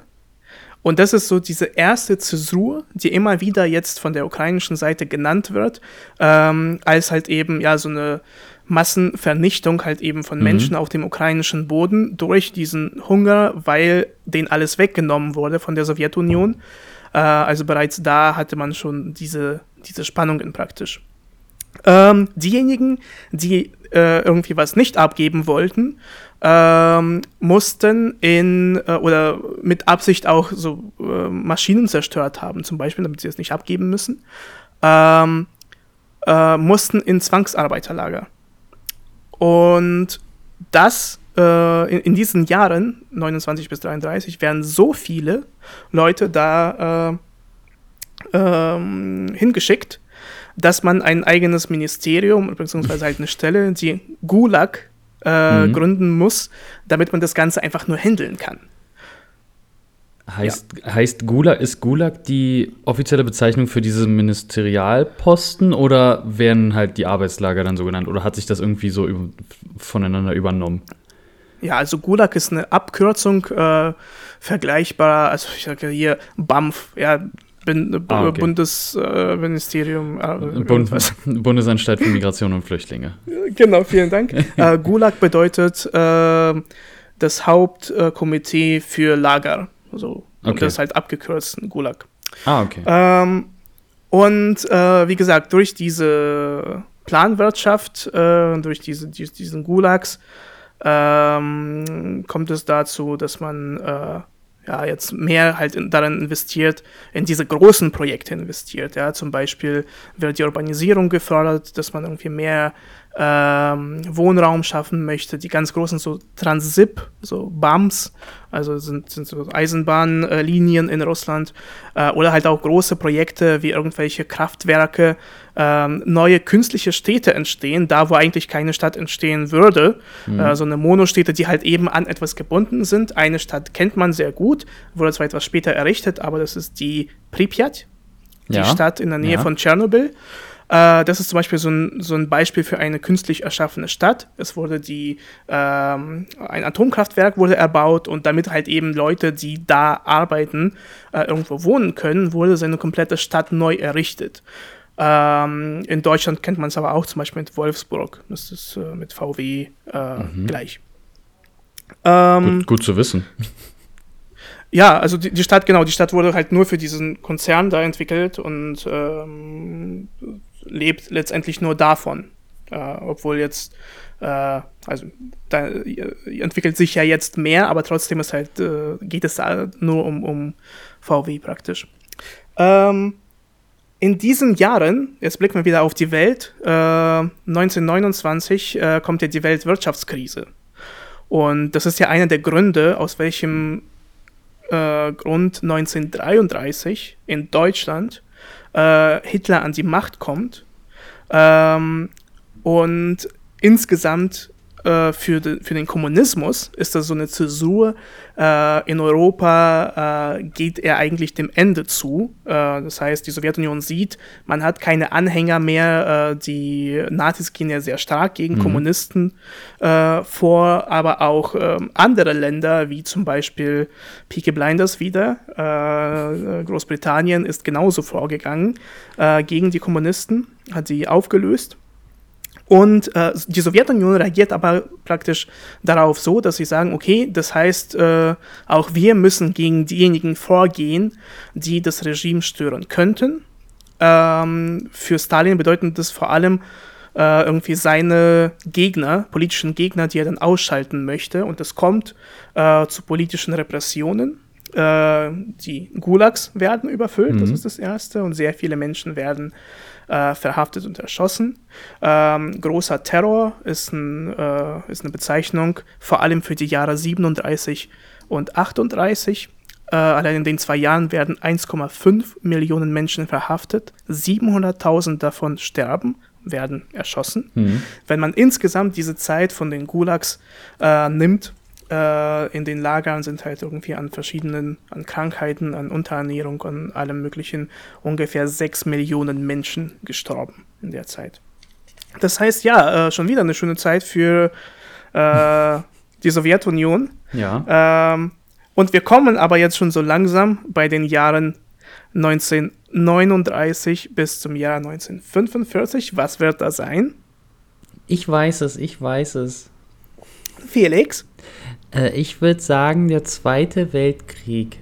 Und das ist so diese erste Zäsur, die immer wieder jetzt von der ukrainischen Seite genannt wird, ähm, als halt eben ja so eine Massenvernichtung halt eben von mhm. Menschen auf dem ukrainischen Boden durch diesen Hunger, weil denen alles weggenommen wurde von der Sowjetunion. Äh, also bereits da hatte man schon diese, diese Spannungen praktisch. Ähm, diejenigen, die äh, irgendwie was nicht abgeben wollten, ähm, mussten in äh, oder mit Absicht auch so äh, Maschinen zerstört haben, zum Beispiel, damit sie es nicht abgeben müssen, ähm, äh, mussten in Zwangsarbeiterlager. Und das äh, in, in, diesen Jahren, 29 bis 33, werden so viele Leute da äh, ähm, hingeschickt, dass man ein eigenes Ministerium, beziehungsweise halt eine Stelle, die Gulag äh, mhm. gründen muss, damit man das Ganze einfach nur handeln kann. Heißt, ja. heißt Gulag, ist Gulag die offizielle Bezeichnung für diese Ministerialposten oder werden halt die Arbeitslager dann so genannt oder hat sich das irgendwie so voneinander übernommen? Ja, also Gulag ist eine Abkürzung äh, vergleichbar, also ich sage hier BAMF, ja, bin, ah, okay. Bundesministerium. Äh, Bund, Bundesanstalt für Migration und Flüchtlinge. Genau, vielen Dank. äh, Gulag bedeutet äh, das Hauptkomitee für Lager. So. Okay. Und das ist halt abgekürzt, Gulag. Ah, okay. Ähm, und äh, wie gesagt, durch diese Planwirtschaft, äh, durch diese, die, diesen Gulags, ähm, kommt es dazu, dass man äh, ja, jetzt mehr halt in, daran investiert, in diese großen Projekte investiert. Ja, zum Beispiel wird die Urbanisierung gefördert, dass man irgendwie mehr ähm, Wohnraum schaffen möchte. Die ganz großen so Transip, so BAMs, also sind, sind so Eisenbahnlinien in Russland äh, oder halt auch große Projekte wie irgendwelche Kraftwerke, äh, neue künstliche Städte entstehen, da wo eigentlich keine Stadt entstehen würde. Mhm. Äh, so eine Monostädte, die halt eben an etwas gebunden sind. Eine Stadt kennt man sehr gut, wurde zwar etwas später errichtet, aber das ist die Pripyat, die ja. Stadt in der Nähe ja. von Tschernobyl. Äh, das ist zum Beispiel so ein, so ein Beispiel für eine künstlich erschaffene Stadt. Es wurde die, ähm, ein Atomkraftwerk wurde erbaut und damit halt eben Leute, die da arbeiten, äh, irgendwo wohnen können, wurde seine komplette Stadt neu errichtet. Ähm, in Deutschland kennt man es aber auch zum Beispiel mit Wolfsburg. Das ist äh, mit VW äh, mhm. gleich. Ähm, gut, gut, zu wissen. Ja, also die, die, Stadt, genau, die Stadt wurde halt nur für diesen Konzern da entwickelt und ähm, lebt letztendlich nur davon. Äh, obwohl jetzt, äh, also da entwickelt sich ja jetzt mehr, aber trotzdem ist halt, äh, geht es nur um, um VW praktisch. Ähm, in diesen Jahren, jetzt blicken wir wieder auf die Welt, äh, 1929 äh, kommt ja die Weltwirtschaftskrise. Und das ist ja einer der Gründe, aus welchem äh, Grund 1933 in Deutschland äh, Hitler an die Macht kommt. Ähm, und insgesamt äh, für, de, für den Kommunismus ist das so eine Zäsur. Äh, in Europa äh, geht er eigentlich dem Ende zu. Äh, das heißt, die Sowjetunion sieht, man hat keine Anhänger mehr. Äh, die Nazis gehen ja sehr stark gegen mhm. Kommunisten vor, aber auch ähm, andere Länder, wie zum Beispiel Peaky Blinders wieder. Großbritannien ist genauso vorgegangen gegen die Kommunisten, hat sie aufgelöst. Und äh, die Sowjetunion reagiert aber praktisch darauf so, dass sie sagen, okay, das heißt, äh, auch wir müssen gegen diejenigen vorgehen, die das Regime stören könnten. Ähm, für Stalin bedeutet das vor allem äh, irgendwie seine Gegner, politischen Gegner, die er dann ausschalten möchte. Und es kommt äh, zu politischen Repressionen. Äh, die Gulags werden überfüllt, mhm. das ist das Erste, und sehr viele Menschen werden äh, verhaftet und erschossen. Ähm, großer Terror ist, ein, äh, ist, eine Bezeichnung vor allem für die Jahre 37 und 38. Äh, allein in den zwei Jahren werden 1,5 Millionen Menschen verhaftet, 700.000 davon sterben, werden erschossen. Mhm. Wenn man insgesamt diese Zeit von den Gulags äh, nimmt, äh, in den Lagern sind halt irgendwie an verschiedenen, an Krankheiten, an Unterernährung, an allem möglichen ungefähr sechs Millionen Menschen gestorben in der Zeit. Das heißt, ja, äh, schon wieder eine schöne Zeit für äh, die Sowjetunion. Ja. Ähm, und wir kommen aber jetzt schon so langsam bei den Jahren 1939 bis zum Jahr 1945. Was wird da sein? Ich weiß es, ich weiß es. Felix? Äh, ich würde sagen, der Zweite Weltkrieg.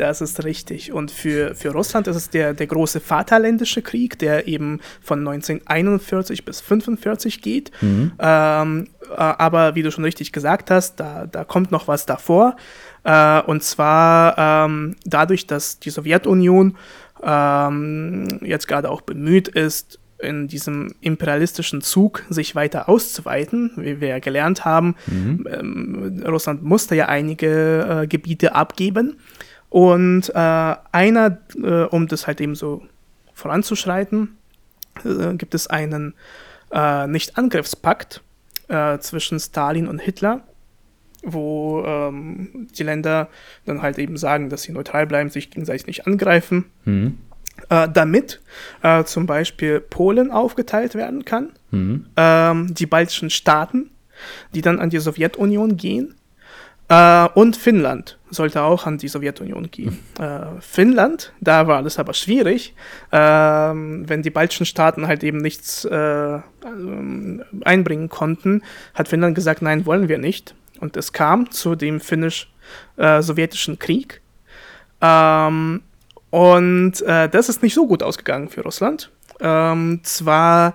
Das ist richtig. Und für, für Russland ist es der, der große Vaterländische Krieg, der eben von 1941 bis 1945 geht. Mhm. Ähm, äh, aber wie du schon richtig gesagt hast, da, da kommt noch was davor. Äh, und zwar ähm, dadurch, dass die Sowjetunion ähm, jetzt gerade auch bemüht ist, in diesem imperialistischen Zug sich weiter auszuweiten, wie wir ja gelernt haben. Mhm. Ähm, Russland musste ja einige äh, Gebiete abgeben. Und äh, einer, äh, um das halt eben so voranzuschreiten, äh, gibt es einen äh, Nicht-Angriffspakt äh, zwischen Stalin und Hitler, wo ähm, die Länder dann halt eben sagen, dass sie neutral bleiben, sich gegenseitig nicht angreifen. Mhm äh, damit äh, zum Beispiel Polen aufgeteilt werden kann, mhm. ähm, die baltischen Staaten, die dann an die Sowjetunion gehen, äh, und Finnland sollte auch an die Sowjetunion gehen. Mhm. Äh, Finnland, da war alles aber schwierig, ähm, wenn die baltischen Staaten halt eben nichts äh, ähm, einbringen konnten, hat Finnland gesagt, nein, wollen wir nicht. Und es kam zu dem finnisch-sowjetischen äh, Krieg. Ähm, und äh, das ist nicht so gut ausgegangen für Russland. Ähm, zwar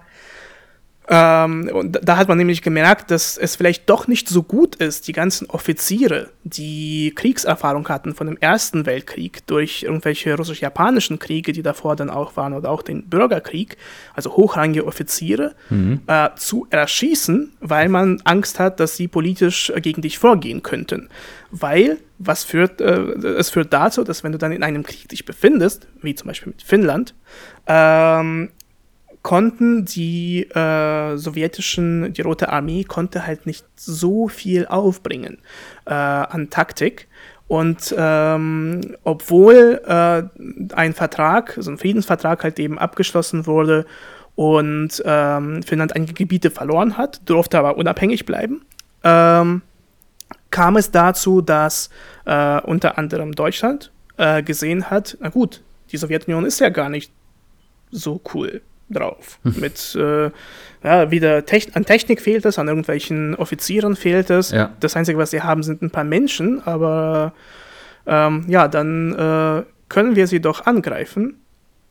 ähm, und da hat man nämlich gemerkt, dass es vielleicht doch nicht so gut ist, die ganzen Offiziere, die Kriegserfahrung hatten von dem Ersten Weltkrieg durch irgendwelche russisch-japanischen Kriege, die davor dann auch waren, oder auch den Bürgerkrieg, also hochrangige Offiziere, mhm. äh, zu erschießen, weil man Angst hat, dass sie politisch gegen dich vorgehen könnten. Weil, was führt, äh, es führt dazu, dass wenn du dann in einem Krieg dich befindest, wie zum Beispiel mit Finnland, ähm, konnten die äh, sowjetischen, die Rote Armee konnte halt nicht so viel aufbringen äh, an Taktik. Und ähm, obwohl äh, ein Vertrag, so ein Friedensvertrag halt eben abgeschlossen wurde und ähm, Finnland einige Gebiete verloren hat, durfte aber unabhängig bleiben, ähm, kam es dazu, dass äh, unter anderem Deutschland äh, gesehen hat, na gut, die Sowjetunion ist ja gar nicht so cool drauf. Hm. Mit äh, ja, wieder Techn an Technik fehlt es, an irgendwelchen Offizieren fehlt es. Ja. Das Einzige, was sie haben, sind ein paar Menschen, aber ähm, ja, dann äh, können wir sie doch angreifen,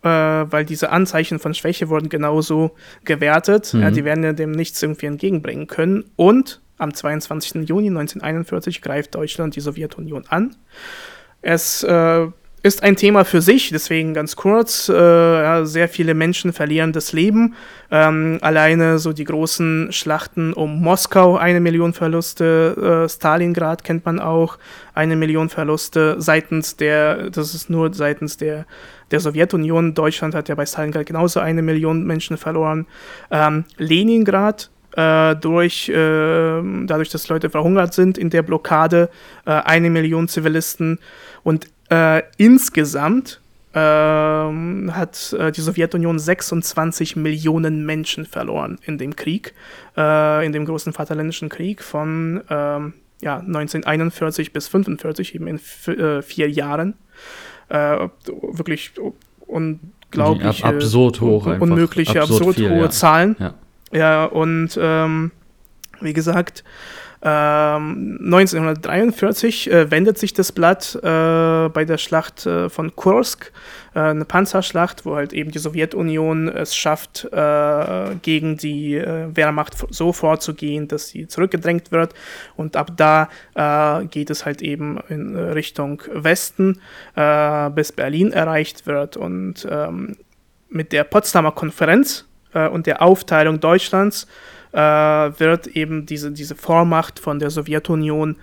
äh, weil diese Anzeichen von Schwäche wurden genauso gewertet. Mhm. Ja, die werden ja dem nichts irgendwie entgegenbringen können. Und am 22. Juni 1941 greift Deutschland die Sowjetunion an. Es äh, ist ein Thema für sich, deswegen ganz kurz. Äh, ja, sehr viele Menschen verlieren das Leben. Ähm, alleine so die großen Schlachten um Moskau, eine Million Verluste. Äh, Stalingrad kennt man auch, eine Million Verluste seitens der, das ist nur seitens der, der Sowjetunion. Deutschland hat ja bei Stalingrad genauso eine Million Menschen verloren. Ähm, Leningrad äh, durch, äh, dadurch, dass Leute verhungert sind in der Blockade, äh, eine Million Zivilisten und äh, insgesamt ähm, hat äh, die Sowjetunion 26 Millionen Menschen verloren in dem Krieg, äh, in dem großen Vaterländischen Krieg von ähm, ja, 1941 bis 1945, eben in äh, vier Jahren. Äh, wirklich unglaublich. Ab absurd hoch. Un unmögliche, absurd, absurd viel, hohe ja. Zahlen. Ja, ja und ähm, wie gesagt, 1943 ähm, äh, wendet sich das Blatt äh, bei der Schlacht äh, von Kursk, äh, eine Panzerschlacht, wo halt eben die Sowjetunion es schafft, äh, gegen die äh, Wehrmacht so vorzugehen, dass sie zurückgedrängt wird. Und ab da geht es halt eben in Richtung Westen, bis Berlin erreicht wird. Und ähm, mit der Potsdamer Konferenz und der Aufteilung Deutschlands äh, wird eben diese, diese Vormacht von der Sowjetunion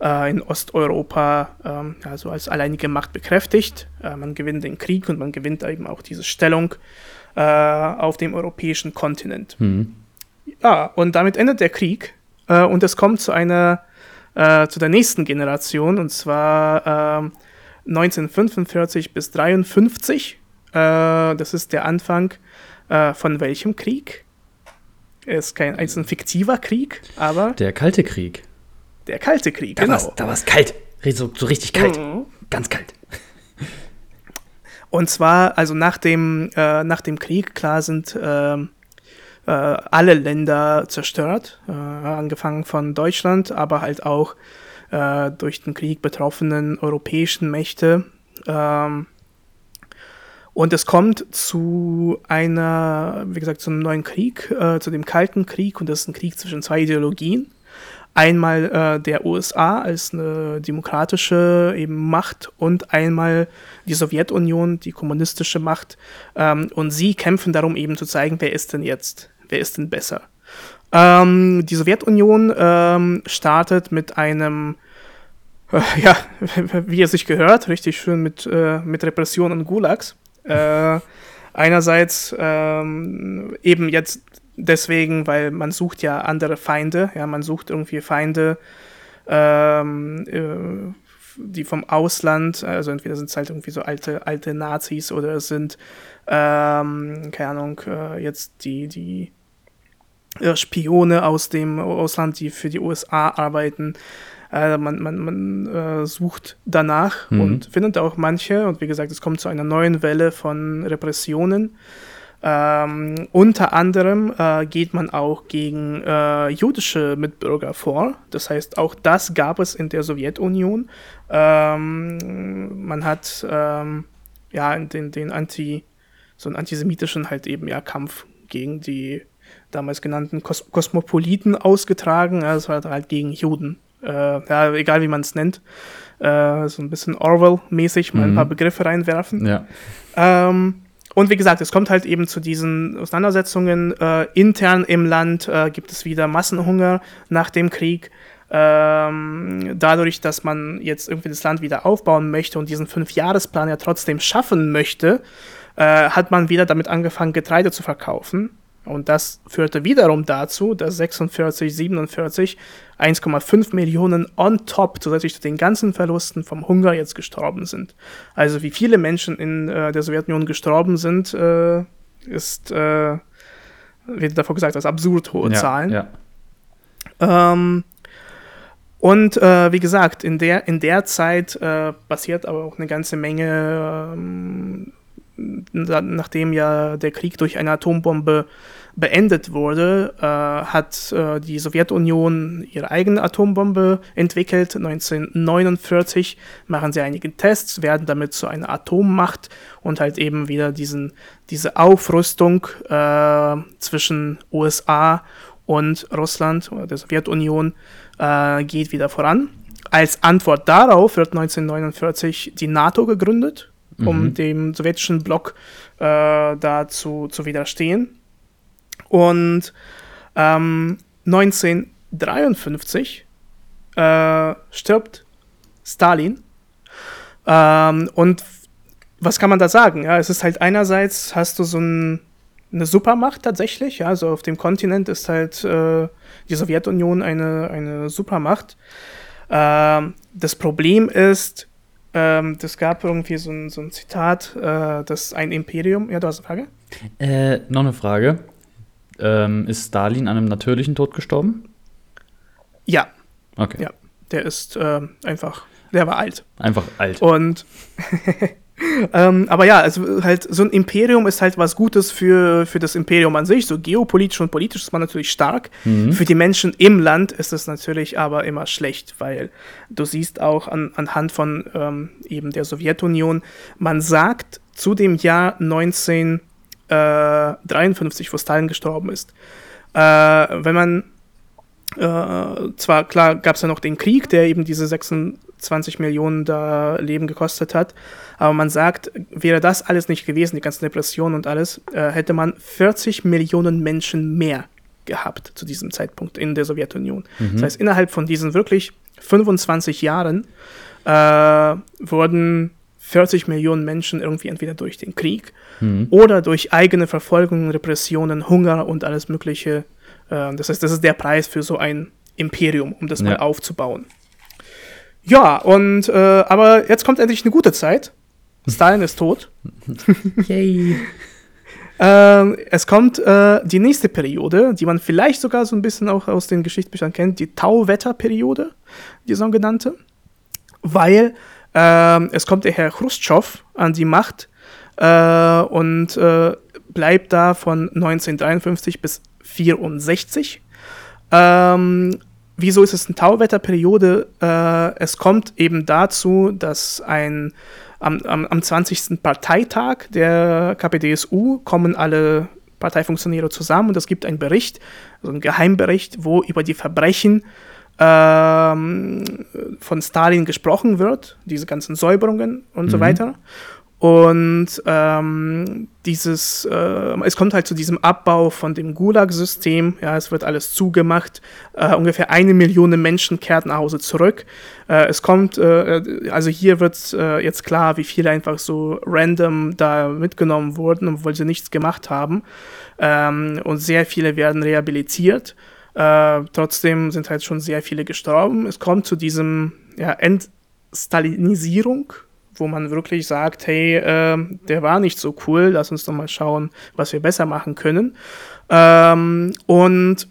äh, in Osteuropa ähm, also als alleinige Macht bekräftigt. Äh, man gewinnt den Krieg und man gewinnt eben auch diese Stellung äh, auf dem europäischen Kontinent. Mhm. Ja, und damit endet der Krieg äh, und es kommt zu einer äh, zu der nächsten Generation und zwar 1945 bis 1953. das ist der Anfang von welchem Krieg? Ist kein ist ein fiktiver Krieg, aber. Der Kalte Krieg. Der Kalte Krieg, da genau. War's, da war es kalt. So, so richtig kalt. Mhm. Ganz kalt. Und zwar, also nach dem, äh, nach dem Krieg, klar sind äh, äh, alle Länder zerstört, äh, angefangen von Deutschland, aber halt auch äh, durch den Krieg betroffenen europäischen Mächte. Ähm, und es kommt zu einer, wie gesagt, zum neuen Krieg, äh, zu dem Kalten Krieg. Und das ist ein Krieg zwischen zwei Ideologien. Einmal äh, der USA als eine demokratische eben Macht und einmal die Sowjetunion, die kommunistische Macht. Ähm, und sie kämpfen darum eben zu zeigen, wer ist denn jetzt, wer ist denn besser. Ähm, die Sowjetunion ähm, startet mit einem äh, ja, wie es sich gehört, richtig schön mit, äh, mit Repression und Gulags. Äh, einerseits ähm, eben jetzt deswegen, weil man sucht ja andere Feinde, ja, man sucht irgendwie Feinde, ähm, äh, die vom Ausland, also entweder sind es halt irgendwie so alte, alte Nazis oder es sind, ähm, keine Ahnung, äh, jetzt die, die Spione aus dem Ausland, die für die USA arbeiten. Äh, man man, man äh, sucht danach mhm. und findet auch manche. Und wie gesagt, es kommt zu einer neuen Welle von Repressionen. Ähm, unter anderem äh, geht man auch gegen äh, jüdische Mitbürger vor. Das heißt, auch das gab es in der Sowjetunion. Ähm, man hat ähm, ja den, den Anti, so einen antisemitischen halt eben ja Kampf gegen die damals genannten Kos Kosmopoliten ausgetragen. Ja, das war halt gegen Juden äh, ja, egal wie man es nennt, äh, so ein bisschen Orwell-mäßig mal mhm. ein paar Begriffe reinwerfen. Ja. Ähm, und wie gesagt, es kommt halt eben zu diesen Auseinandersetzungen. Äh, intern im Land äh, gibt es wieder Massenhunger nach dem Krieg. Ähm, dadurch, dass man jetzt irgendwie das Land wieder aufbauen möchte und diesen Fünfjahresplan ja trotzdem schaffen möchte, äh, hat man wieder damit angefangen, Getreide zu verkaufen. Und das führte wiederum dazu, dass 46, 47 1,5 Millionen on top zusätzlich zu den ganzen Verlusten vom Hunger jetzt gestorben sind. Also wie viele Menschen in äh, der Sowjetunion gestorben sind, äh, ist, äh, wird davor gesagt, das absurd hohe ja, Zahlen. Ja. Ähm, und äh, wie gesagt, in der, in der Zeit äh, passiert aber auch eine ganze Menge ähm, nachdem ja der Krieg durch eine Atombombe beendet wurde, äh, hat äh, die Sowjetunion ihre eigene Atombombe entwickelt. 1949 machen sie einige Tests, werden damit zu einer Atommacht und halt eben wieder diesen, diese Aufrüstung äh, zwischen USA und Russland oder der Sowjetunion äh, geht wieder voran. Als Antwort darauf wird 1949 die NATO gegründet, um mhm. dem sowjetischen Block äh, da zu, zu widerstehen. Und ähm, 1953 äh, stirbt Stalin. Ähm, und was kann man da sagen? Ja, es ist halt einerseits hast du so ein, eine Supermacht tatsächlich. Ja, also auf dem Kontinent ist halt äh, die Sowjetunion eine, eine Supermacht. Ähm, das Problem ist, ähm, das gab irgendwie so ein, so ein Zitat, äh, dass ein Imperium. Ja, du hast eine Frage? Äh, noch eine Frage. Ähm, ist Stalin an einem natürlichen Tod gestorben? Ja. Okay. Ja, der ist äh, einfach, der war alt. Einfach alt. Und ähm, aber ja, also halt so ein Imperium ist halt was Gutes für, für das Imperium an sich. So geopolitisch und politisch ist man natürlich stark. Mhm. Für die Menschen im Land ist es natürlich aber immer schlecht, weil du siehst auch an, anhand von ähm, eben der Sowjetunion, man sagt zu dem Jahr 19 53, äh, wo Stalin gestorben ist. Äh, wenn man äh, zwar klar gab es ja noch den Krieg, der eben diese 26 Millionen da Leben gekostet hat, aber man sagt, wäre das alles nicht gewesen, die ganzen Depressionen und alles, äh, hätte man 40 Millionen Menschen mehr gehabt zu diesem Zeitpunkt in der Sowjetunion. Mhm. Das heißt, innerhalb von diesen wirklich 25 Jahren äh, wurden 40 Millionen Menschen irgendwie entweder durch den Krieg mhm. oder durch eigene Verfolgung, Repressionen, Hunger und alles Mögliche. Äh, das heißt, das ist der Preis für so ein Imperium, um das ja. mal aufzubauen. Ja, und äh, aber jetzt kommt endlich eine gute Zeit. Stalin ist tot. Yay. äh, es kommt äh, die nächste Periode, die man vielleicht sogar so ein bisschen auch aus den Geschichtsbüchern kennt, die Tauwetterperiode, die sogenannte. Weil ähm, es kommt der Herr Khrushchev an die Macht äh, und äh, bleibt da von 1953 bis 1964. Ähm, wieso ist es eine Tauwetterperiode? Äh, es kommt eben dazu, dass ein am, am, am 20. Parteitag der KPDSU kommen alle Parteifunktionäre zusammen und es gibt einen Bericht, also einen Geheimbericht, wo über die Verbrechen ähm, von Stalin gesprochen wird, diese ganzen Säuberungen und mhm. so weiter. Und ähm, dieses, äh, es kommt halt zu diesem Abbau von dem Gulag-System. Ja, es wird alles zugemacht. Äh, ungefähr eine Million Menschen kehrt nach Hause zurück. Äh, es kommt, äh, also hier wird äh, jetzt klar, wie viele einfach so random da mitgenommen wurden, obwohl sie nichts gemacht haben. Ähm, und sehr viele werden rehabilitiert. Äh, trotzdem sind halt schon sehr viele gestorben. Es kommt zu diesem ja, Entstalinisierung, wo man wirklich sagt, hey, äh, der war nicht so cool, lass uns doch mal schauen, was wir besser machen können. Ähm, und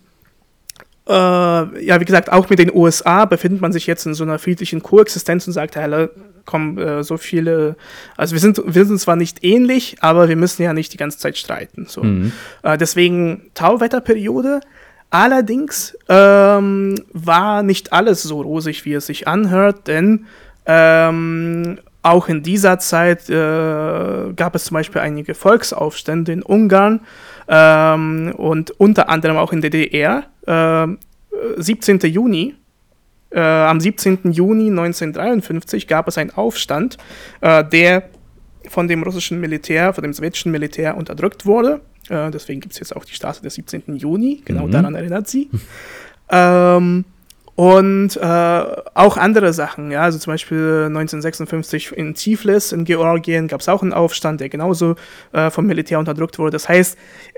äh, ja, wie gesagt, auch mit den USA befindet man sich jetzt in so einer friedlichen Koexistenz und sagt, hey, komm, äh, so viele, also wir sind, wir sind zwar nicht ähnlich, aber wir müssen ja nicht die ganze Zeit streiten. So. Mhm. Äh, deswegen Tauwetterperiode, Allerdings ähm, war nicht alles so rosig, wie es sich anhört, denn ähm, auch in dieser Zeit äh, gab es zum Beispiel einige Volksaufstände in Ungarn ähm, und unter anderem auch in der DDR. Äh, 17. Juni, äh, am 17. Juni 1953 gab es einen Aufstand, äh, der von dem russischen Militär, von dem sowjetischen Militär unterdrückt wurde. Äh, deswegen gibt es jetzt auch die Straße des 17. Juni, genau mhm. daran erinnert sie. ähm, und äh, auch andere Sachen, ja, also zum Beispiel 1956 in Tiflis in Georgien gab es auch einen Aufstand, der genauso äh, vom Militär unterdrückt wurde. Das heißt,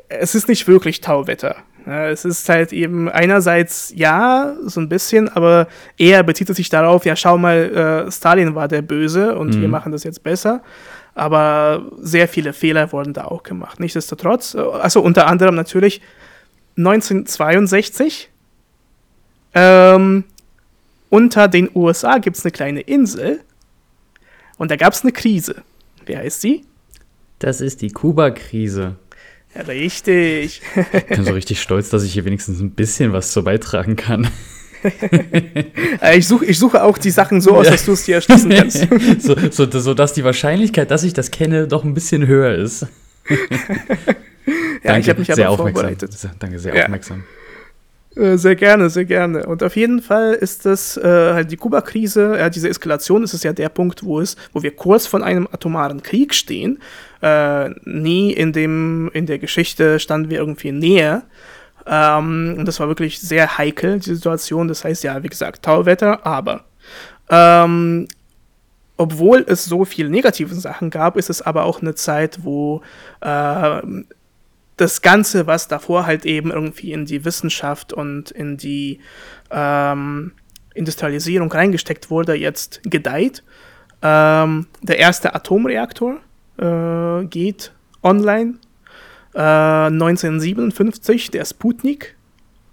es ist nicht wirklich Tauwetter. Ja, es ist halt eben einerseits ja, so ein bisschen, aber eher bezieht es sich darauf, ja, schau mal, äh, Stalin war der Böse und mhm. wir machen das jetzt besser aber sehr viele Fehler wurden da auch gemacht. Nichtsdestotrotz, also unter anderem natürlich 1962 ähm, unter den USA gibt es eine kleine Insel und da gab es eine Krise. Wer heißt sie? Das ist die Kuba-Krise. Ja, richtig. Ich bin so richtig stolz, dass ich hier wenigstens ein bisschen was zu beitragen kann. Äh, ich, such, ich suche auch die Sachen so aus, ja. dass du es dir erschließen kannst. so, so, so, dass die Wahrscheinlichkeit, dass ich das kenne, doch ein bisschen höher ist. ja, Danke, ich habe mich aber vorbereitet. Danke, sehr ja. aufmerksam. Äh, sehr gerne, sehr gerne. Und auf jeden Fall ist das äh, halt die Kuba-Krise, ja, diese Eskalation, ist ja der Punkt, wo es, wo wir kurz von einem atomaren Krieg stehen. Äh, nie in dem, in der Geschichte standen wir irgendwie näher. Ähm, und das war wirklich sehr heikel, die Situation. Das heißt, ja, wie gesagt, Tauwetter, aber ähm, obwohl es so viele negative Sachen gab, ist es aber auch eine Zeit, wo äh, das Ganze, was davor halt eben irgendwie in die Wissenschaft und in die ähm, Industrialisierung reingesteckt wurde, jetzt gedeiht. Ähm, der erste Atomreaktor äh, geht online. Äh, 1957, der Sputnik,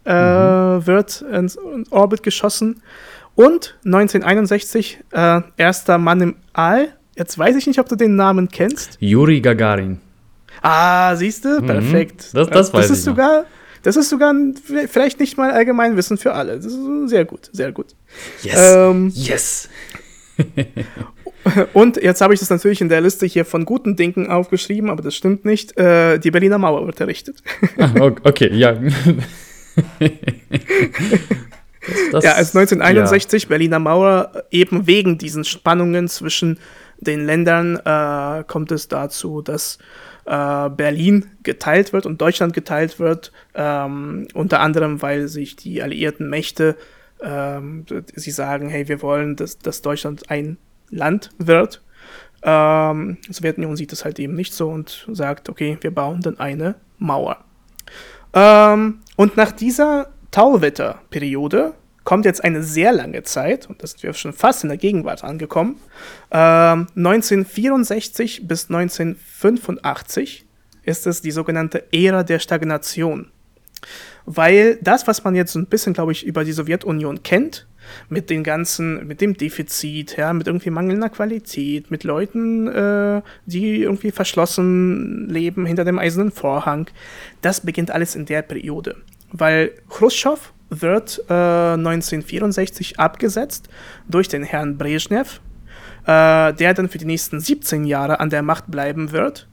äh, mhm. wird ins Orbit geschossen. Und 1961, äh, erster Mann im All. Jetzt weiß ich nicht, ob du den Namen kennst. Juri Gagarin. Ah, siehst du? Mhm. Perfekt. Das, das, weiß das ist ich sogar, Das ist sogar ein, vielleicht nicht mal Allgemeinwissen für alle. Das ist sehr gut, sehr gut. Yes. Ähm, yes. und jetzt habe ich das natürlich in der Liste hier von guten Dingen aufgeschrieben, aber das stimmt nicht. Äh, die Berliner Mauer wird errichtet. ah, okay, ja. das, das, ja, als 1961 ja. Berliner Mauer eben wegen diesen Spannungen zwischen den Ländern äh, kommt es dazu, dass äh, Berlin geteilt wird und Deutschland geteilt wird, ähm, unter anderem, weil sich die alliierten Mächte, ähm, sie sagen, hey, wir wollen, dass, dass Deutschland ein Land wird. Ähm, die Sowjetunion sieht das halt eben nicht so und sagt, okay, wir bauen dann eine Mauer. Ähm, und nach dieser Tauwetterperiode kommt jetzt eine sehr lange Zeit, und da sind wir schon fast in der Gegenwart angekommen, äh, 1964 bis 1985 ist es die sogenannte Ära der Stagnation. Weil das, was man jetzt so ein bisschen, glaube ich, über die Sowjetunion kennt, mit den ganzen, mit dem Defizit, ja, mit irgendwie mangelnder Qualität, mit Leuten, äh, die irgendwie verschlossen leben hinter dem eisernen Vorhang, das beginnt alles in der Periode. Weil Khrushchev wird äh, 1964 abgesetzt durch den Herrn Brezhnev, äh, der dann für die nächsten 17 Jahre an der Macht bleiben wird.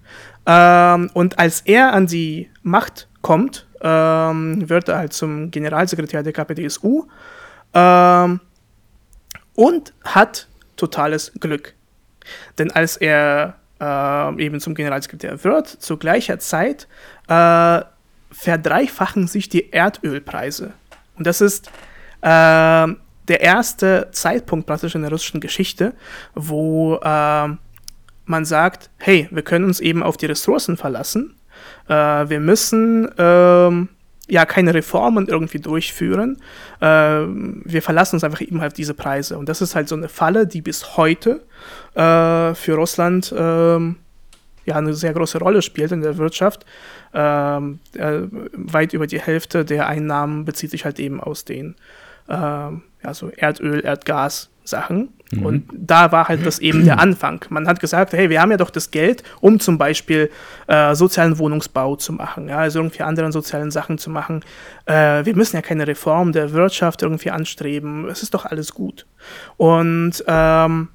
Ähm, und als er an die Macht kommt, ähm, wird er halt zum Generalsekretär der KPDSU ähm, und hat totales Glück. Denn als er äh, eben zum Generalsekretär wird, zu gleicher Zeit äh, verdreifachen sich die Erdölpreise. Und das ist äh, der erste Zeitpunkt praktisch in der russischen Geschichte, wo äh, man sagt, hey, wir können uns eben auf die Ressourcen verlassen. Äh, wir müssen ähm, ja keine Reformen irgendwie durchführen. Äh, wir verlassen uns einfach eben halt diese Preise. Und das ist halt so eine Falle, die bis heute äh, für Russland ähm, ja eine sehr große Rolle spielt in der Wirtschaft. Ähm, äh, weit über die Hälfte der Einnahmen bezieht sich halt eben aus den äh, ja, so Erdöl, Erdgas Sachen. Mhm. Und da war halt das eben der Anfang. Man hat gesagt, hey, wir haben ja doch das Geld, um zum Beispiel äh, sozialen Wohnungsbau zu machen, ja, also irgendwie anderen sozialen Sachen zu machen. Äh, wir müssen ja keine Reform der Wirtschaft irgendwie anstreben. Es ist doch alles gut. Und ähm,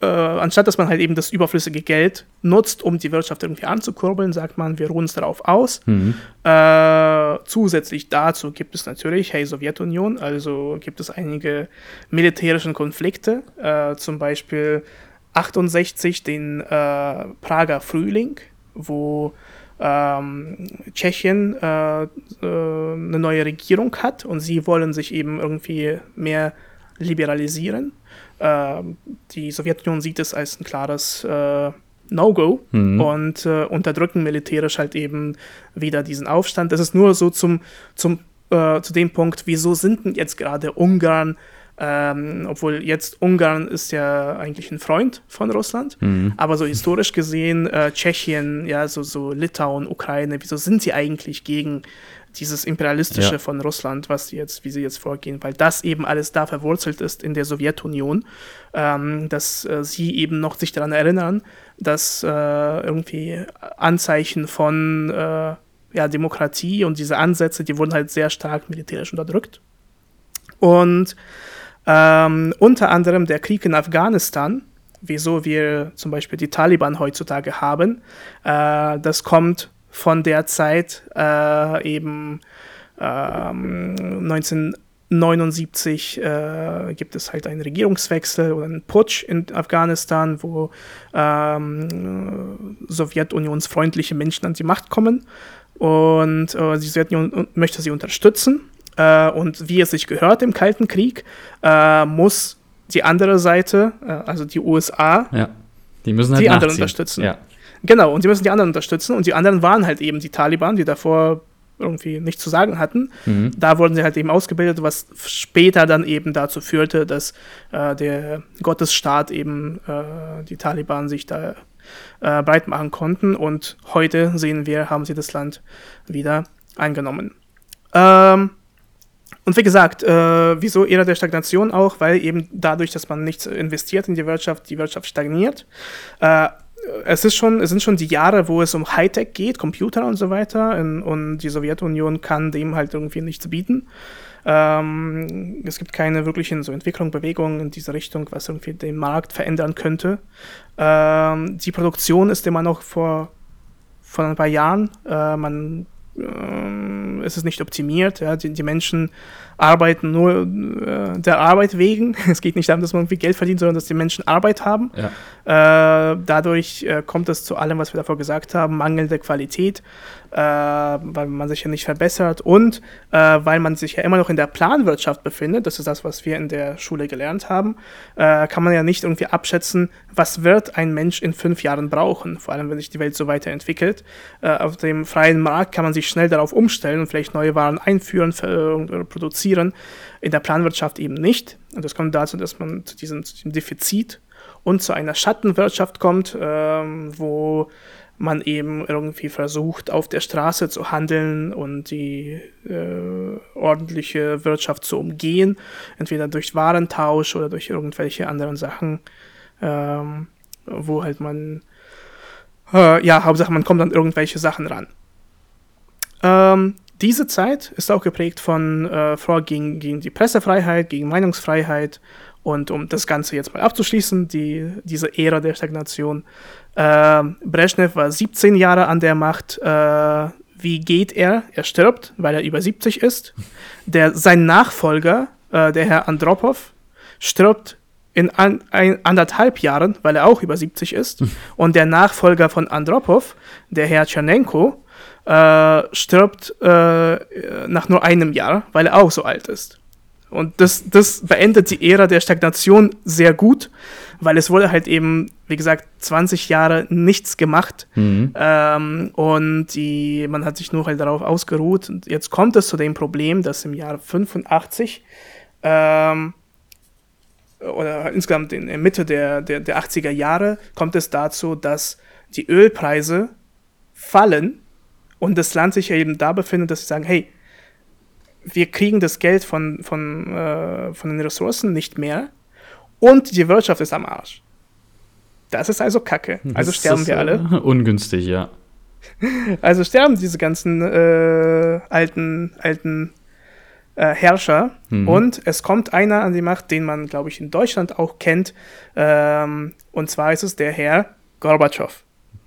äh, anstatt dass man halt eben das überflüssige Geld nutzt, um die Wirtschaft irgendwie anzukurbeln, sagt man, wir ruhen es darauf aus. Mhm. Äh, zusätzlich dazu gibt es natürlich, hey Sowjetunion, also gibt es einige militärische Konflikte, äh, zum Beispiel 68 den äh, Prager Frühling, wo ähm, Tschechien äh, äh, eine neue Regierung hat und sie wollen sich eben irgendwie mehr liberalisieren. Äh, die Sowjetunion sieht es als ein klares äh, No-Go mhm. und äh, unterdrücken militärisch halt eben wieder diesen Aufstand. Das ist nur so zum, zum, äh, zu dem Punkt, wieso sind denn jetzt gerade Ungarn, Ähm, obwohl jetzt Ungarn ist ja eigentlich ein Freund von Russland. Mhm. Aber so historisch gesehen, äh, Tschechien, ja, so, so Litauen, Ukraine, wieso sind sie eigentlich gegen dieses Imperialistische ja. von Russland, was sie jetzt, wie sie jetzt vorgehen, weil das eben alles da verwurzelt ist in der Sowjetunion, ähm, dass äh, sie eben noch sich daran erinnern, dass äh, irgendwie Anzeichen von äh, ja, Demokratie und diese Ansätze, die wurden halt sehr stark militärisch unterdrückt. Und ähm, unter anderem der Krieg in Afghanistan, wieso wir zum Beispiel die Taliban heutzutage haben, äh, das kommt von der Zeit äh, eben ähm, 1979 äh, gibt es halt einen Regierungswechsel oder einen Putsch in Afghanistan, wo ähm, sowjetunionsfreundliche Menschen an die Macht kommen und äh, die Sowjetunion möchte sie unterstützen. Äh, und wie es sich gehört im Kalten Krieg, äh, muss die andere Seite, äh, also die USA, ja. die müssen halt die anderen unterstützen. Ja. Genau, und die müssen die anderen unterstützen. Und die anderen waren halt eben die Taliban, die davor irgendwie nichts zu sagen hatten. Mhm. Da wurden sie halt eben ausgebildet, was später dann eben dazu führte, dass äh, der Gottesstaat eben äh, die Taliban sich da äh, breit machen konnten. Und heute sehen wir, haben sie das Land wieder eingenommen. Ähm, und wie gesagt, äh, wieso Ära der Stagnation auch? Weil eben dadurch, dass man nichts investiert in die Wirtschaft, die Wirtschaft stagniert. Äh, es, ist schon, es sind schon die Jahre, wo es um Hightech geht, Computer und so weiter. In, und die Sowjetunion kann dem halt irgendwie nichts bieten. Ähm, es gibt keine wirklichen so Entwicklung, Bewegungen in diese Richtung, was irgendwie den Markt verändern könnte. Ähm, die Produktion ist immer noch vor, vor ein paar Jahren. Äh, man äh, es ist nicht optimiert. Ja? Die, die Menschen arbeiten nur äh, der Arbeit wegen. Es geht nicht darum, dass man viel Geld verdient, sondern dass die Menschen Arbeit haben. Ja. Äh, dadurch äh, kommt es zu allem, was wir davor gesagt haben, mangelnde Qualität, äh, weil man sich ja nicht verbessert und äh, weil man sich ja immer noch in der Planwirtschaft befindet. Das ist das, was wir in der Schule gelernt haben. Äh, kann man ja nicht irgendwie abschätzen, was wird ein Mensch in fünf Jahren brauchen, vor allem wenn sich die Welt so weiterentwickelt. auf dem freien Markt kann man sich schnell darauf umstellen und vielleicht neue Waren einführen produzieren produzieren, in der Planwirtschaft eben nicht. Und das kommt dazu, dass man zu diesem, zu diesem Defizit und zu einer Schattenwirtschaft kommt, ähm, wo man eben irgendwie versucht, auf der Straße zu handeln und die äh, ordentliche Wirtschaft zu umgehen, entweder durch Warentausch oder durch irgendwelche anderen Sachen, ähm, wo halt man, äh, ja, Hauptsache man kommt an irgendwelche Sachen ran. Ähm, diese Zeit ist auch geprägt von äh, gegen, gegen die Pressefreiheit, gegen Meinungsfreiheit. Und um das Ganze jetzt mal abzuschließen, die, diese Ära der Stagnation. Äh, Brezhnev war 17 Jahre an der Macht. Äh, wie geht er? Er stirbt, weil er über 70 ist. Der, sein Nachfolger, äh, der Herr Andropov, stirbt in an, ein, anderthalb Jahren, weil er auch über 70 ist. Und der Nachfolger von Andropov, der Herr Tschernenko, äh, stirbt äh, nach nur einem Jahr, weil er auch so alt ist. Und das, das beendet die Ära der Stagnation sehr gut, weil es wurde halt eben, wie gesagt, 20 Jahre nichts gemacht. Mhm. Ähm, und die, man hat sich nur halt darauf ausgeruht. Und jetzt kommt es zu dem Problem, dass im Jahr 85 ähm, oder insgesamt in der Mitte der, der, der 80er Jahre kommt es dazu, dass die Ölpreise fallen und das Land sich ja eben da befindet, dass sie sagen, hey, wir kriegen das Geld von, von, äh, von den Ressourcen nicht mehr und die Wirtschaft ist am Arsch. Das ist also Kacke. Also das sterben wir alle. Äh, ungünstig, ja. Also sterben diese ganzen äh, alten, alten äh, Herrscher. Mhm. Und es kommt einer an die Macht, den man, glaube ich, in Deutschland auch kennt. Ähm, und zwar ist es der Herr Gorbatschow.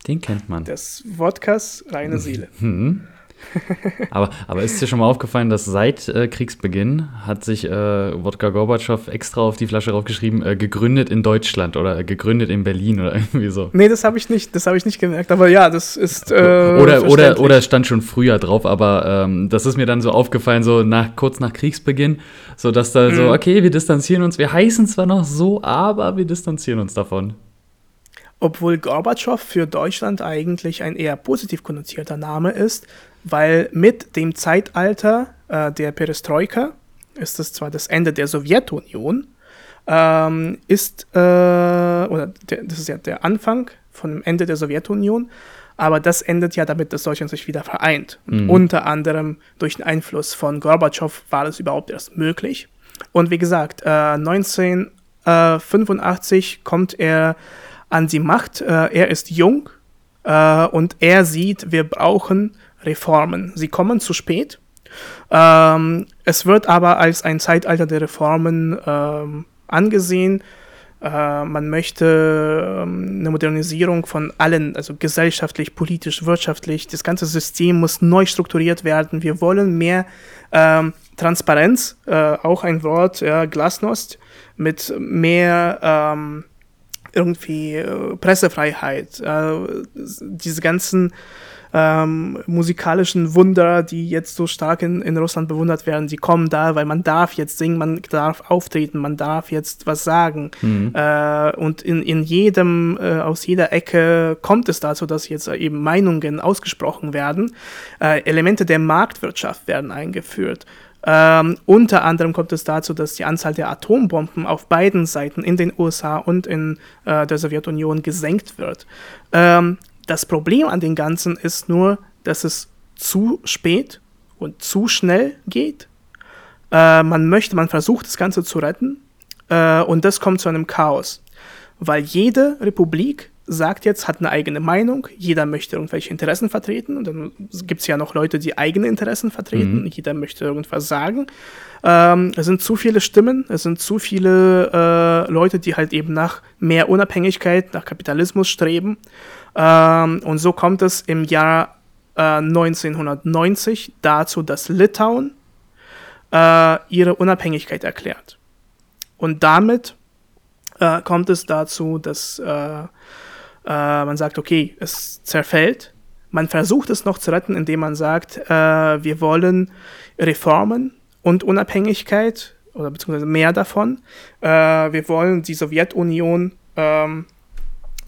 Den kennt man. Des Wodkas reine Seele. Mhm. aber, aber ist dir schon mal aufgefallen, dass seit äh, Kriegsbeginn hat sich äh, Wodka Gorbatschow extra auf die Flasche draufgeschrieben, äh, gegründet in Deutschland oder äh, gegründet in Berlin oder irgendwie so? Nee, das habe ich nicht, das habe ich nicht gemerkt, aber ja, das ist. Äh, oder, oder, oder es stand schon früher drauf, aber ähm, das ist mir dann so aufgefallen, so nach, kurz nach Kriegsbeginn, so dass da mhm. so, okay, wir distanzieren uns, wir heißen zwar noch so, aber wir distanzieren uns davon obwohl Gorbatschow für Deutschland eigentlich ein eher positiv konnotierter Name ist, weil mit dem Zeitalter äh, der Perestroika, ist es zwar das Ende der Sowjetunion, ähm, ist, äh, oder der, das ist ja der Anfang von dem Ende der Sowjetunion, aber das endet ja damit, dass Deutschland sich wieder vereint. Und mhm. unter anderem durch den Einfluss von Gorbatschow war das überhaupt erst möglich. Und wie gesagt, äh, 1985 kommt er an die Macht. Äh, er ist jung äh, und er sieht, wir brauchen Reformen. Sie kommen zu spät. Ähm, es wird aber als ein Zeitalter der Reformen ähm, angesehen. Äh, man möchte ähm, eine Modernisierung von allen, also gesellschaftlich, politisch, wirtschaftlich. Das ganze System muss neu strukturiert werden. Wir wollen mehr ähm, Transparenz, äh, auch ein Wort, ja, Glasnost, mit mehr ähm, irgendwie äh, Pressefreiheit, äh, diese ganzen ähm, musikalischen Wunder, die jetzt so stark in, in Russland bewundert werden, die kommen da, weil man darf jetzt singen, man darf auftreten, man darf jetzt was sagen. Mhm. Äh, und in, in jedem, äh, aus jeder Ecke kommt es dazu, dass jetzt eben Meinungen ausgesprochen werden. Äh, Elemente der Marktwirtschaft werden eingeführt. Ähm, unter anderem kommt es dazu, dass die Anzahl der Atombomben auf beiden Seiten in den USA und in äh, der Sowjetunion gesenkt wird. Ähm, das Problem an den Ganzen ist nur, dass es zu spät und zu schnell geht. Äh, man möchte, man versucht das Ganze zu retten äh, und das kommt zu einem Chaos. Weil jede Republik sagt jetzt, hat eine eigene Meinung, jeder möchte irgendwelche Interessen vertreten und dann gibt es ja noch Leute, die eigene Interessen vertreten, mhm. jeder möchte irgendwas sagen. Ähm, es sind zu viele Stimmen, es sind zu viele äh, Leute, die halt eben nach mehr Unabhängigkeit, nach Kapitalismus streben ähm, und so kommt es im Jahr äh, 1990 dazu, dass Litauen äh, ihre Unabhängigkeit erklärt. Und damit äh, kommt es dazu, dass äh, äh, man sagt, okay, es zerfällt. Man versucht es noch zu retten, indem man sagt, äh, wir wollen Reformen und Unabhängigkeit oder beziehungsweise mehr davon. wir wollen die Sowjetunion ähm,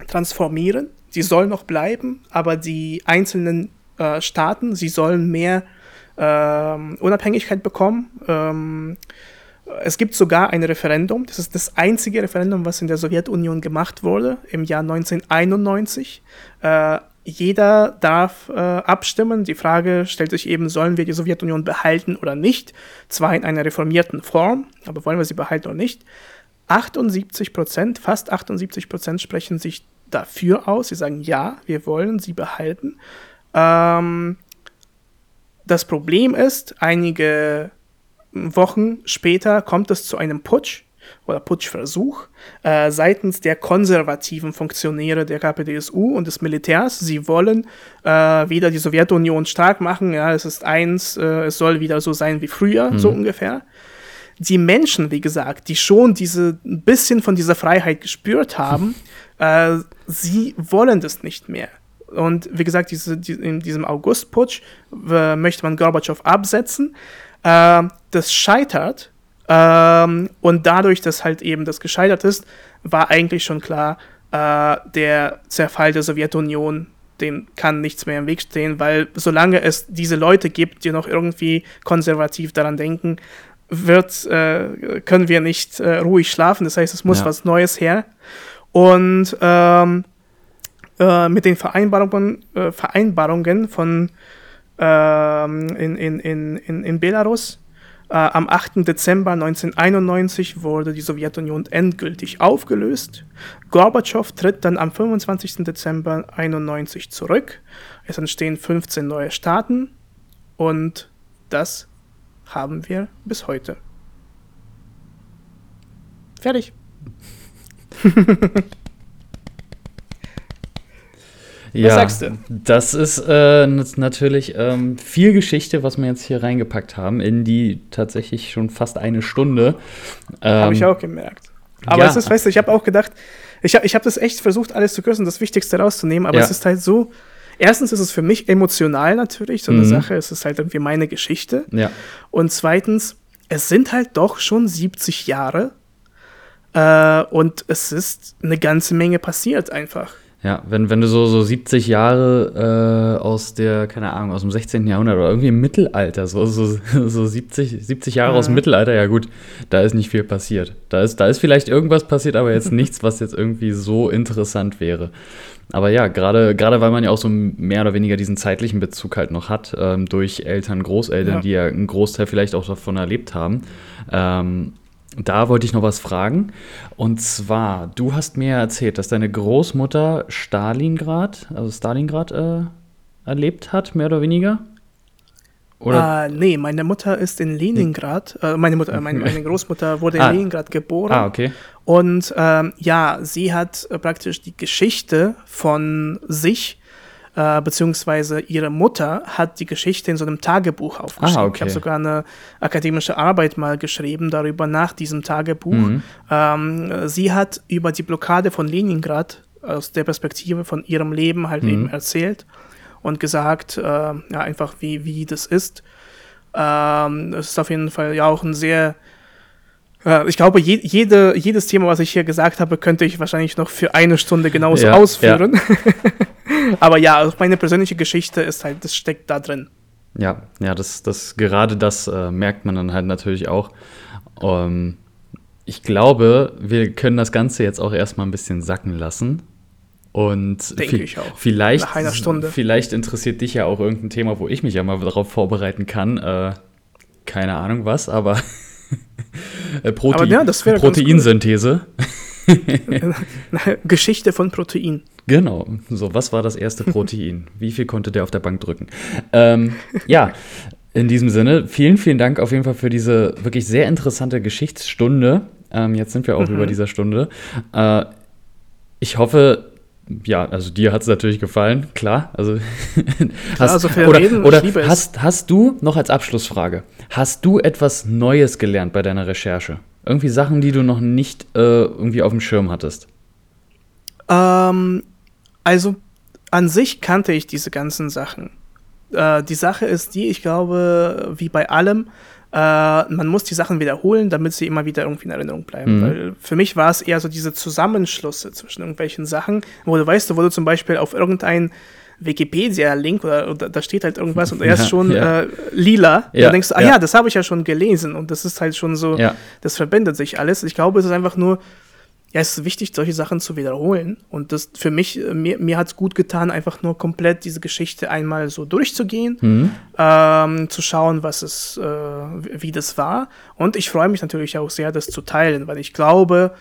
transformieren sie soll noch bleiben, aber die einzelnen äh, Staaten, sie sollen mehr äh, Unabhängigkeit bekommen. Ähm, es gibt sogar ein Referendum, das ist das einzige Referendum, was in der Sowjetunion gemacht wurde, im Jahr 1991. Äh, jeder darf äh, abstimmen. Die Frage stellt sich eben, sollen wir die Sowjetunion behalten oder nicht? Zwar in einer reformierten Form, aber wollen wir sie behalten oder nicht? 78 Prozent, fast 78 Prozent sprechen sich dafür aus. Sie sagen, ja, wir wollen sie behalten. Ähm, das Problem ist, einige Wochen später kommt es zu einem Putsch oder Putschversuch äh, seitens der konservativen Funktionäre der KPDSU und des Militärs. Sie wollen äh, wieder die Sowjetunion stark machen. Ja, es ist eins, äh, es soll wieder so sein wie früher, mhm. so ungefähr. Die Menschen, wie gesagt, die schon diese ein bisschen von dieser Freiheit gespürt haben, Äh, sie wollen das nicht mehr. Und wie gesagt, diese, die, in diesem Augustputsch möchte man Gorbatschow absetzen. Äh, das scheitert. Ähm, und dadurch, dass halt eben das gescheitert ist, war eigentlich schon klar, äh, der Zerfall der Sowjetunion, dem kann nichts mehr im Weg stehen, weil solange es diese Leute gibt, die noch irgendwie konservativ daran denken, wird, äh, können wir nicht äh, ruhig schlafen. Das heißt, es muss ja. was Neues her. Und ähm, äh, mit den Vereinbarungen, äh, Vereinbarungen von in, in, in, in, in Belarus äh, am 8. Dezember 1991 wurde die Sowjetunion endgültig aufgelöst. Gorbatschow tritt dann am 25. Dezember 1991 zurück. Es entstehen 15 neue Staaten und das haben wir bis heute. Fertig. ja, was sagst du? Das ist äh, natürlich ähm, viel Geschichte, was wir jetzt hier reingepackt haben, in die tatsächlich schon fast eine Stunde. Ähm, habe ich auch gemerkt. Aber ja. es ist, weißt du, ich habe auch gedacht, ich habe ich hab das echt versucht, alles zu kürzen, das Wichtigste rauszunehmen, aber ja. es ist halt so. Erstens ist es für mich emotional natürlich so eine mhm. Sache, es ist halt irgendwie meine Geschichte. Ja. Und zweitens, es sind halt doch schon 70 Jahre, äh, und es ist eine ganze Menge passiert einfach. Ja, wenn, wenn du so, so 70 Jahre äh, aus der, keine Ahnung, aus dem 16. Jahrhundert oder irgendwie im Mittelalter, so, so, so 70, 70 Jahre mhm. aus dem Mittelalter, ja gut, da ist nicht viel passiert. Da ist, da ist vielleicht irgendwas passiert, aber jetzt nichts, was jetzt irgendwie so interessant wäre. Aber ja, gerade gerade weil man ja auch so mehr oder weniger diesen zeitlichen Bezug halt noch hat, ähm, durch Eltern, Großeltern, ja. die ja einen Großteil vielleicht auch davon erlebt haben. Ähm, da wollte ich noch was fragen. Und zwar, du hast mir erzählt, dass deine Großmutter Stalingrad, also Stalingrad äh, erlebt hat, mehr oder weniger. Oder? Uh, nee, meine Mutter ist in Leningrad, äh, meine, Mutter, äh, meine, meine, Großmutter wurde in ah. Leningrad geboren. Ah, okay. Und ähm, ja, sie hat äh, praktisch die Geschichte von sich äh, beziehungsweise ihre Mutter hat die Geschichte in so einem Tagebuch aufgeschrieben. Ah, okay. Ich habe sogar eine akademische Arbeit mal geschrieben darüber nach diesem Tagebuch. Mhm. Ähm, sie hat über die Blockade von Leningrad aus der Perspektive von ihrem Leben halt mhm. eben erzählt und gesagt, äh, ja, einfach wie, wie das ist. Ähm, es ist auf jeden Fall ja auch ein sehr ich glaube, je, jede, jedes Thema, was ich hier gesagt habe, könnte ich wahrscheinlich noch für eine Stunde genauso ja, ausführen. Ja. Aber ja, meine persönliche Geschichte ist halt, das steckt da drin. Ja, ja, das, das gerade das äh, merkt man dann halt natürlich auch. Ähm, ich glaube, wir können das Ganze jetzt auch erstmal ein bisschen sacken lassen. Und Denke ich auch. Vielleicht, Nach einer Stunde. vielleicht interessiert dich ja auch irgendein Thema, wo ich mich ja mal darauf vorbereiten kann. Äh, keine Ahnung was, aber äh, Protein, aber ja, Proteinsynthese. Geschichte von Protein. Genau. So, was war das erste Protein? Wie viel konnte der auf der Bank drücken? Ähm, ja, in diesem Sinne, vielen, vielen Dank auf jeden Fall für diese wirklich sehr interessante Geschichtsstunde. Ähm, jetzt sind wir auch mhm. über dieser Stunde. Äh, ich hoffe, ja, also dir hat es natürlich gefallen, klar. Also, hast, also oder, reden, oder hast, hast du noch als Abschlussfrage, hast du etwas Neues gelernt bei deiner Recherche? Irgendwie Sachen, die du noch nicht äh, irgendwie auf dem Schirm hattest? Ähm, also an sich kannte ich diese ganzen Sachen. Äh, die Sache ist die, ich glaube, wie bei allem, äh, man muss die Sachen wiederholen, damit sie immer wieder irgendwie in Erinnerung bleiben. Mhm. Weil für mich war es eher so diese Zusammenschlüsse zwischen irgendwelchen Sachen, wo du weißt, wo du zum Beispiel auf irgendein Wikipedia-Link oder, oder, da steht halt irgendwas und er ist schon ja. Äh, lila. Ja, da denkst du, ah ja, ja das habe ich ja schon gelesen und das ist halt schon so, das verbindet sich alles. Ich glaube, es ist einfach nur, ja, es ist wichtig, solche Sachen zu wiederholen. Und das für mich, äh, mir, mir hat es gut getan, einfach nur komplett diese Geschichte einmal so durchzugehen, mhm. ähm, zu schauen, was es, äh, wie das war. Und ich freue mich natürlich auch sehr, das zu teilen, weil ich glaube,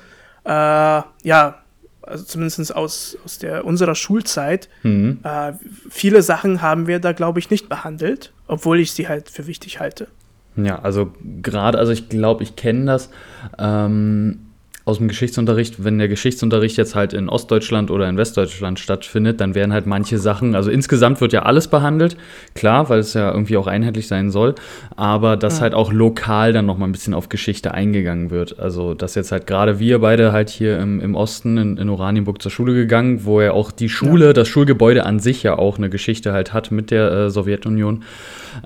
äh, ja, also zumindest aus, aus der, unserer Schulzeit, mhm. äh, viele Sachen haben wir da, glaube ich, nicht behandelt, obwohl ich sie halt für wichtig halte. Ja, also gerade, also ich glaube, ich kenne das. Ähm, aus dem Geschichtsunterricht, wenn der Geschichtsunterricht jetzt halt in Ostdeutschland oder in Westdeutschland stattfindet, dann werden halt manche Sachen, also insgesamt wird ja alles behandelt, klar, weil es ja irgendwie auch einheitlich sein soll, aber dass ja. halt auch lokal dann nochmal ein bisschen auf Geschichte eingegangen wird. Also, dass jetzt halt gerade wir beide halt hier im, im Osten in, in Oranienburg zur Schule gegangen, wo ja auch die Schule, ja. das Schulgebäude an sich ja auch eine Geschichte halt hat mit der äh, Sowjetunion.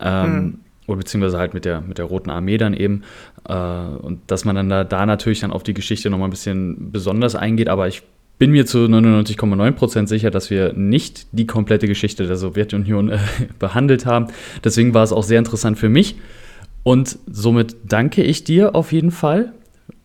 Ähm, mhm oder beziehungsweise halt mit der, mit der Roten Armee dann eben. Äh, und dass man dann da, da natürlich dann auf die Geschichte nochmal ein bisschen besonders eingeht, aber ich bin mir zu 99,9% sicher, dass wir nicht die komplette Geschichte der Sowjetunion äh, behandelt haben. Deswegen war es auch sehr interessant für mich. Und somit danke ich dir auf jeden Fall.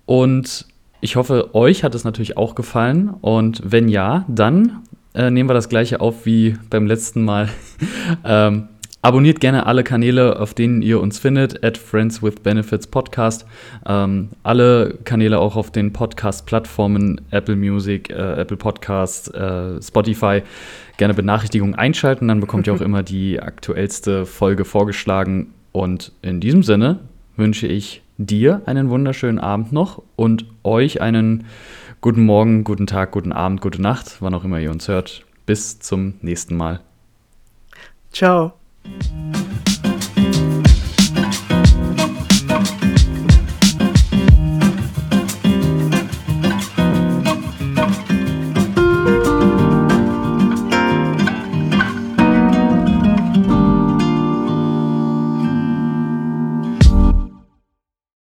Und ich hoffe, euch hat es natürlich auch gefallen. Und wenn ja, dann äh, nehmen wir das gleiche auf wie beim letzten Mal. ähm, Abonniert gerne alle Kanäle, auf denen ihr uns findet, at Friends with Benefits Podcast. Ähm, alle Kanäle auch auf den Podcast-Plattformen, Apple Music, äh, Apple Podcasts, äh, Spotify. Gerne Benachrichtigungen einschalten, dann bekommt ihr auch immer die aktuellste Folge vorgeschlagen. Und in diesem Sinne wünsche ich dir einen wunderschönen Abend noch und euch einen guten Morgen, guten Tag, guten Abend, gute Nacht, wann auch immer ihr uns hört. Bis zum nächsten Mal. Ciao. Thank you.